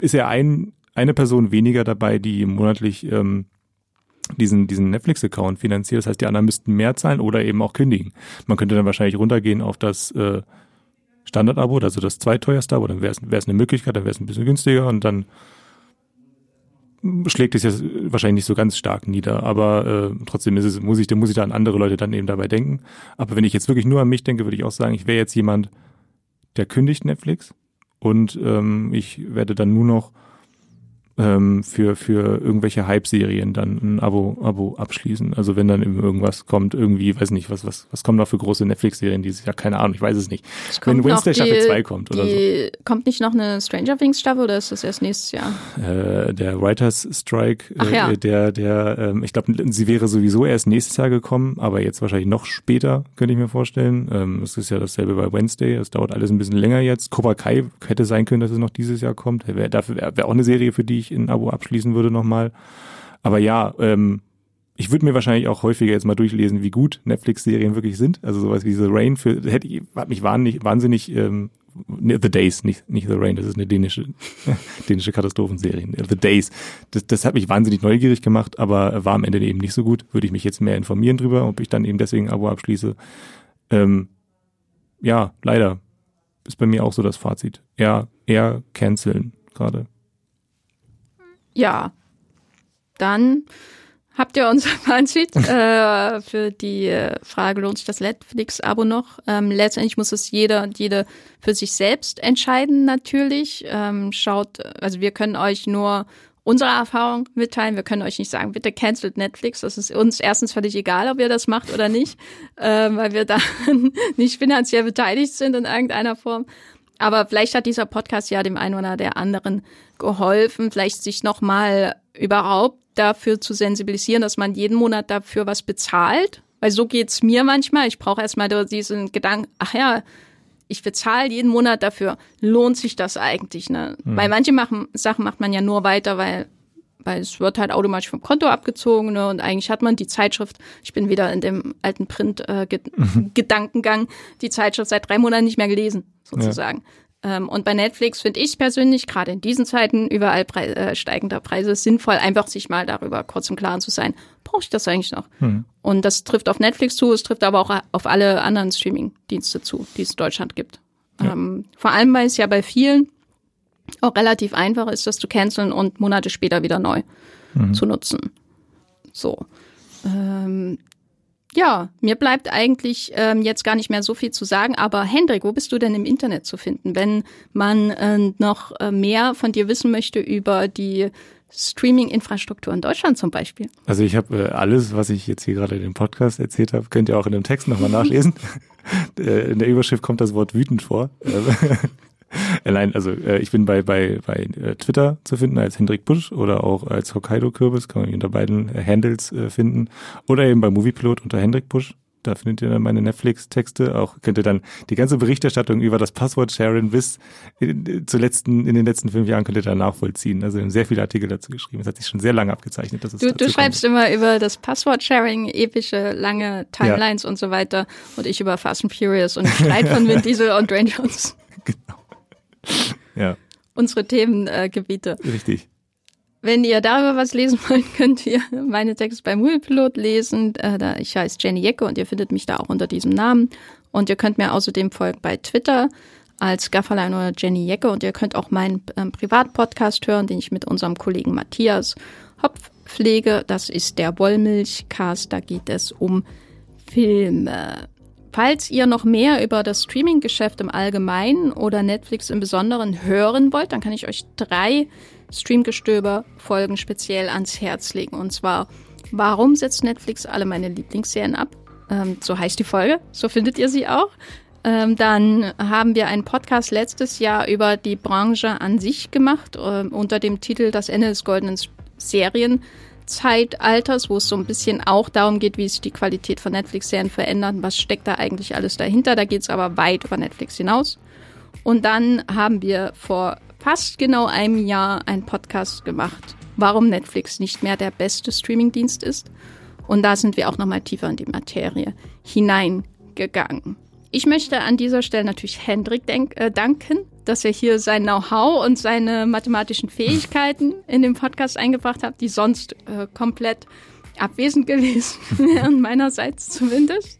B: ist ja ein, eine Person weniger dabei, die monatlich ähm, diesen, diesen Netflix-Account finanziert. Das heißt, die anderen müssten mehr zahlen oder eben auch kündigen. Man könnte dann wahrscheinlich runtergehen auf das äh, Standard-Abo, also das zweiteuerste Abo, dann wäre es eine Möglichkeit, dann wäre es ein bisschen günstiger und dann schlägt es jetzt wahrscheinlich nicht so ganz stark nieder, aber äh, trotzdem ist es, muss ich, muss ich da an andere Leute dann eben dabei denken. Aber wenn ich jetzt wirklich nur an mich denke, würde ich auch sagen, ich wäre jetzt jemand, der kündigt Netflix und ähm, ich werde dann nur noch ähm, für, für irgendwelche Hype-Serien dann ein Abo, Abo abschließen. Also wenn dann irgendwas kommt, irgendwie, weiß nicht, was, was, was kommen da für große Netflix-Serien dieses Jahr? Keine Ahnung, ich weiß es nicht. Es wenn Wednesday Staffel 2 kommt oder die,
A: so. Kommt nicht noch eine Stranger Things Staffel oder ist das erst nächstes Jahr?
B: Äh, der Writers Strike, äh, ja. der, der, ähm, ich glaube, sie wäre sowieso erst nächstes Jahr gekommen, aber jetzt wahrscheinlich noch später, könnte ich mir vorstellen. Ähm, es ist ja dasselbe bei Wednesday, es dauert alles ein bisschen länger jetzt. Cobra Kai hätte sein können, dass es noch dieses Jahr kommt. Wär, dafür wäre wär auch eine Serie, für die ich ich ein Abo abschließen würde nochmal. Aber ja, ähm, ich würde mir wahrscheinlich auch häufiger jetzt mal durchlesen, wie gut Netflix-Serien wirklich sind. Also sowas wie The Rain für, hätte ich, hat mich wahnsinnig, wahnsinnig ähm, The Days, nicht, nicht The Rain, das ist eine dänische, (laughs) dänische Katastrophenserie. The Days. Das, das hat mich wahnsinnig neugierig gemacht, aber war am Ende eben nicht so gut. Würde ich mich jetzt mehr informieren drüber, ob ich dann eben deswegen ein Abo abschließe. Ähm, ja, leider. Ist bei mir auch so das Fazit. Eher, eher canceln gerade.
A: Ja. Dann Habt ihr unser (laughs) Fazit äh, für die äh, Frage, lohnt sich das Netflix-Abo noch? Ähm, letztendlich muss es jeder und jede für sich selbst entscheiden, natürlich. Ähm, schaut, also wir können euch nur unsere Erfahrung mitteilen. Wir können euch nicht sagen, bitte cancelt Netflix. Das ist uns erstens völlig egal, ob ihr das macht oder nicht, (laughs) äh, weil wir (laughs) da nicht finanziell beteiligt sind in irgendeiner Form. Aber vielleicht hat dieser Podcast ja dem einen oder der anderen geholfen, vielleicht sich nochmal überhaupt dafür zu sensibilisieren, dass man jeden Monat dafür was bezahlt. Weil so geht's mir manchmal. Ich brauche erstmal diesen Gedanken, ach ja, ich bezahle jeden Monat dafür. Lohnt sich das eigentlich? Ne? Mhm. Weil manche machen, Sachen macht man ja nur weiter, weil weil es wird halt automatisch vom Konto abgezogen ne? und eigentlich hat man die Zeitschrift, ich bin wieder in dem alten Print-Gedankengang, äh, (laughs) die Zeitschrift seit drei Monaten nicht mehr gelesen, sozusagen. Ja. Ähm, und bei Netflix finde ich persönlich, gerade in diesen Zeiten überall Pre äh, steigender Preise, sinnvoll, einfach sich mal darüber kurz im Klaren zu sein, brauche ich das eigentlich noch? Hm. Und das trifft auf Netflix zu, es trifft aber auch auf alle anderen Streaming-Dienste zu, die es in Deutschland gibt. Ja. Ähm, vor allem, weil es ja bei vielen auch relativ einfach ist, das zu canceln und Monate später wieder neu mhm. zu nutzen. So. Ähm, ja, mir bleibt eigentlich ähm, jetzt gar nicht mehr so viel zu sagen, aber Hendrik, wo bist du denn im Internet zu finden, wenn man äh, noch mehr von dir wissen möchte über die Streaming-Infrastruktur in Deutschland zum Beispiel?
B: Also ich habe äh, alles, was ich jetzt hier gerade in dem Podcast erzählt habe, könnt ihr auch in dem Text nochmal (laughs) nachlesen. Äh, in der Überschrift kommt das Wort wütend vor. (laughs) (laughs) Allein, also äh, ich bin bei, bei, bei äh, Twitter zu finden als Hendrik Busch oder auch als Hokkaido-Kürbis, kann man unter beiden äh, Handles äh, finden. Oder eben bei Moviepilot unter Hendrik Busch. Da findet ihr dann meine Netflix-Texte. Auch könnt ihr dann die ganze Berichterstattung über das Passwort-Sharing bis in, zu letzten, in den letzten fünf Jahren könnt ihr da nachvollziehen. Also wir haben sehr viele Artikel dazu geschrieben. Es hat sich schon sehr lange abgezeichnet. Dass es
A: du du schreibst kommt. immer über das Passwort-Sharing, epische, lange Timelines ja. und so weiter. Und ich über Fast and Furious und Streit von Vin Diesel und Dwayne Jones. (laughs) Genau. (laughs) ja. unsere Themengebiete.
B: Äh, Richtig.
A: Wenn ihr darüber was lesen wollt, (laughs) könnt ihr meine Texte beim Moviepilot lesen. Äh, ich heiße Jenny Jecke und ihr findet mich da auch unter diesem Namen. Und ihr könnt mir außerdem folgen bei Twitter als Gafferlein oder Jenny Jecke und ihr könnt auch meinen ähm, Privatpodcast hören, den ich mit unserem Kollegen Matthias Hopf pflege. Das ist der Wollmilchcast. Da geht es um Filme. Falls ihr noch mehr über das Streaming-Geschäft im Allgemeinen oder Netflix im Besonderen hören wollt, dann kann ich euch drei Streamgestöber-Folgen speziell ans Herz legen. Und zwar, warum setzt Netflix alle meine Lieblingsserien ab? Ähm, so heißt die Folge, so findet ihr sie auch. Ähm, dann haben wir einen Podcast letztes Jahr über die Branche an sich gemacht, äh, unter dem Titel Das Ende des goldenen Serien. Zeitalters, wo es so ein bisschen auch darum geht, wie sich die Qualität von Netflix-Serien verändert, was steckt da eigentlich alles dahinter. Da geht es aber weit über Netflix hinaus. Und dann haben wir vor fast genau einem Jahr einen Podcast gemacht, warum Netflix nicht mehr der beste Streamingdienst ist. Und da sind wir auch nochmal tiefer in die Materie hineingegangen. Ich möchte an dieser Stelle natürlich Hendrik denk, äh, danken, dass er hier sein Know-how und seine mathematischen Fähigkeiten in den Podcast eingebracht hat, die sonst äh, komplett abwesend gewesen (laughs) wären, meinerseits zumindest.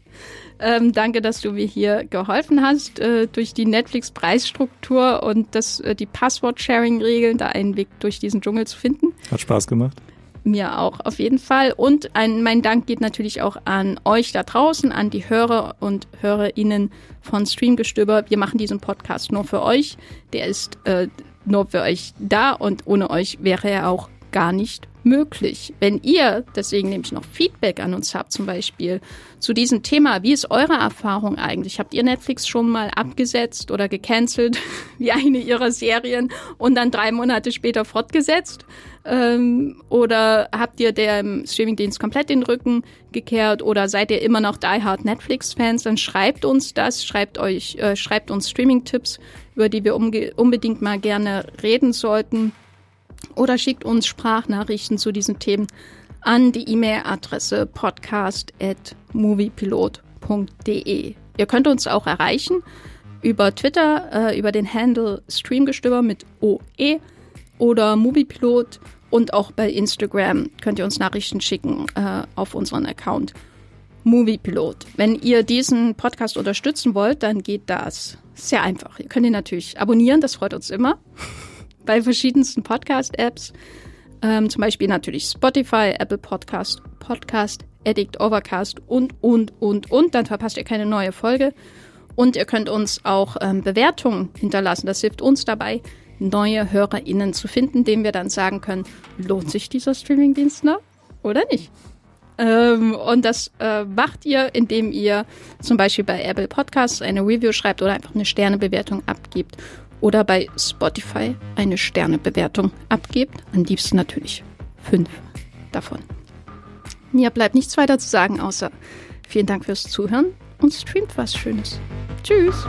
A: Ähm, danke, dass du mir hier geholfen hast, äh, durch die Netflix-Preisstruktur und das, äh, die Passwort-Sharing-Regeln da einen Weg durch diesen Dschungel zu finden.
B: Hat Spaß gemacht.
A: Mir auch, auf jeden Fall. Und ein, mein Dank geht natürlich auch an euch da draußen, an die Hörer und HörerInnen von Streamgestöber. Wir machen diesen Podcast nur für euch. Der ist äh, nur für euch da und ohne euch wäre er auch gar nicht möglich. Wenn ihr deswegen nämlich noch Feedback an uns habt, zum Beispiel zu diesem Thema, wie ist eure Erfahrung eigentlich? Habt ihr Netflix schon mal abgesetzt oder gecancelt, (laughs) wie eine ihrer Serien, und dann drei Monate später fortgesetzt? Ähm, oder habt ihr dem Streamingdienst komplett den Rücken gekehrt? Oder seid ihr immer noch Die Hard Netflix-Fans? Dann schreibt uns das, schreibt euch, äh, schreibt uns Streaming-Tipps, über die wir unbedingt mal gerne reden sollten. oder schickt uns Sprachnachrichten zu diesen Themen an die E-Mail-Adresse podcast.moviepilot.de. Ihr könnt uns auch erreichen über Twitter, äh, über den Handle Streamgestöber mit OE oder Moviepilot und auch bei Instagram könnt ihr uns Nachrichten schicken äh, auf unseren Account Moviepilot. Wenn ihr diesen Podcast unterstützen wollt, dann geht das sehr einfach. Ihr könnt ihn natürlich abonnieren, das freut uns immer. (laughs) Bei verschiedensten Podcast-Apps. Ähm, zum Beispiel natürlich Spotify, Apple Podcast, Podcast, Addict, Overcast und, und, und, und. Dann verpasst ihr keine neue Folge. Und ihr könnt uns auch ähm, Bewertungen hinterlassen. Das hilft uns dabei, neue HörerInnen zu finden, denen wir dann sagen können, lohnt sich dieser Streamingdienst noch oder nicht? Ähm, und das äh, macht ihr, indem ihr zum Beispiel bei Apple Podcasts eine Review schreibt oder einfach eine Sternebewertung abgibt. Oder bei Spotify eine Sternebewertung abgibt. Am liebsten natürlich fünf davon. Mir bleibt nichts weiter zu sagen, außer vielen Dank fürs Zuhören und streamt was Schönes. Tschüss!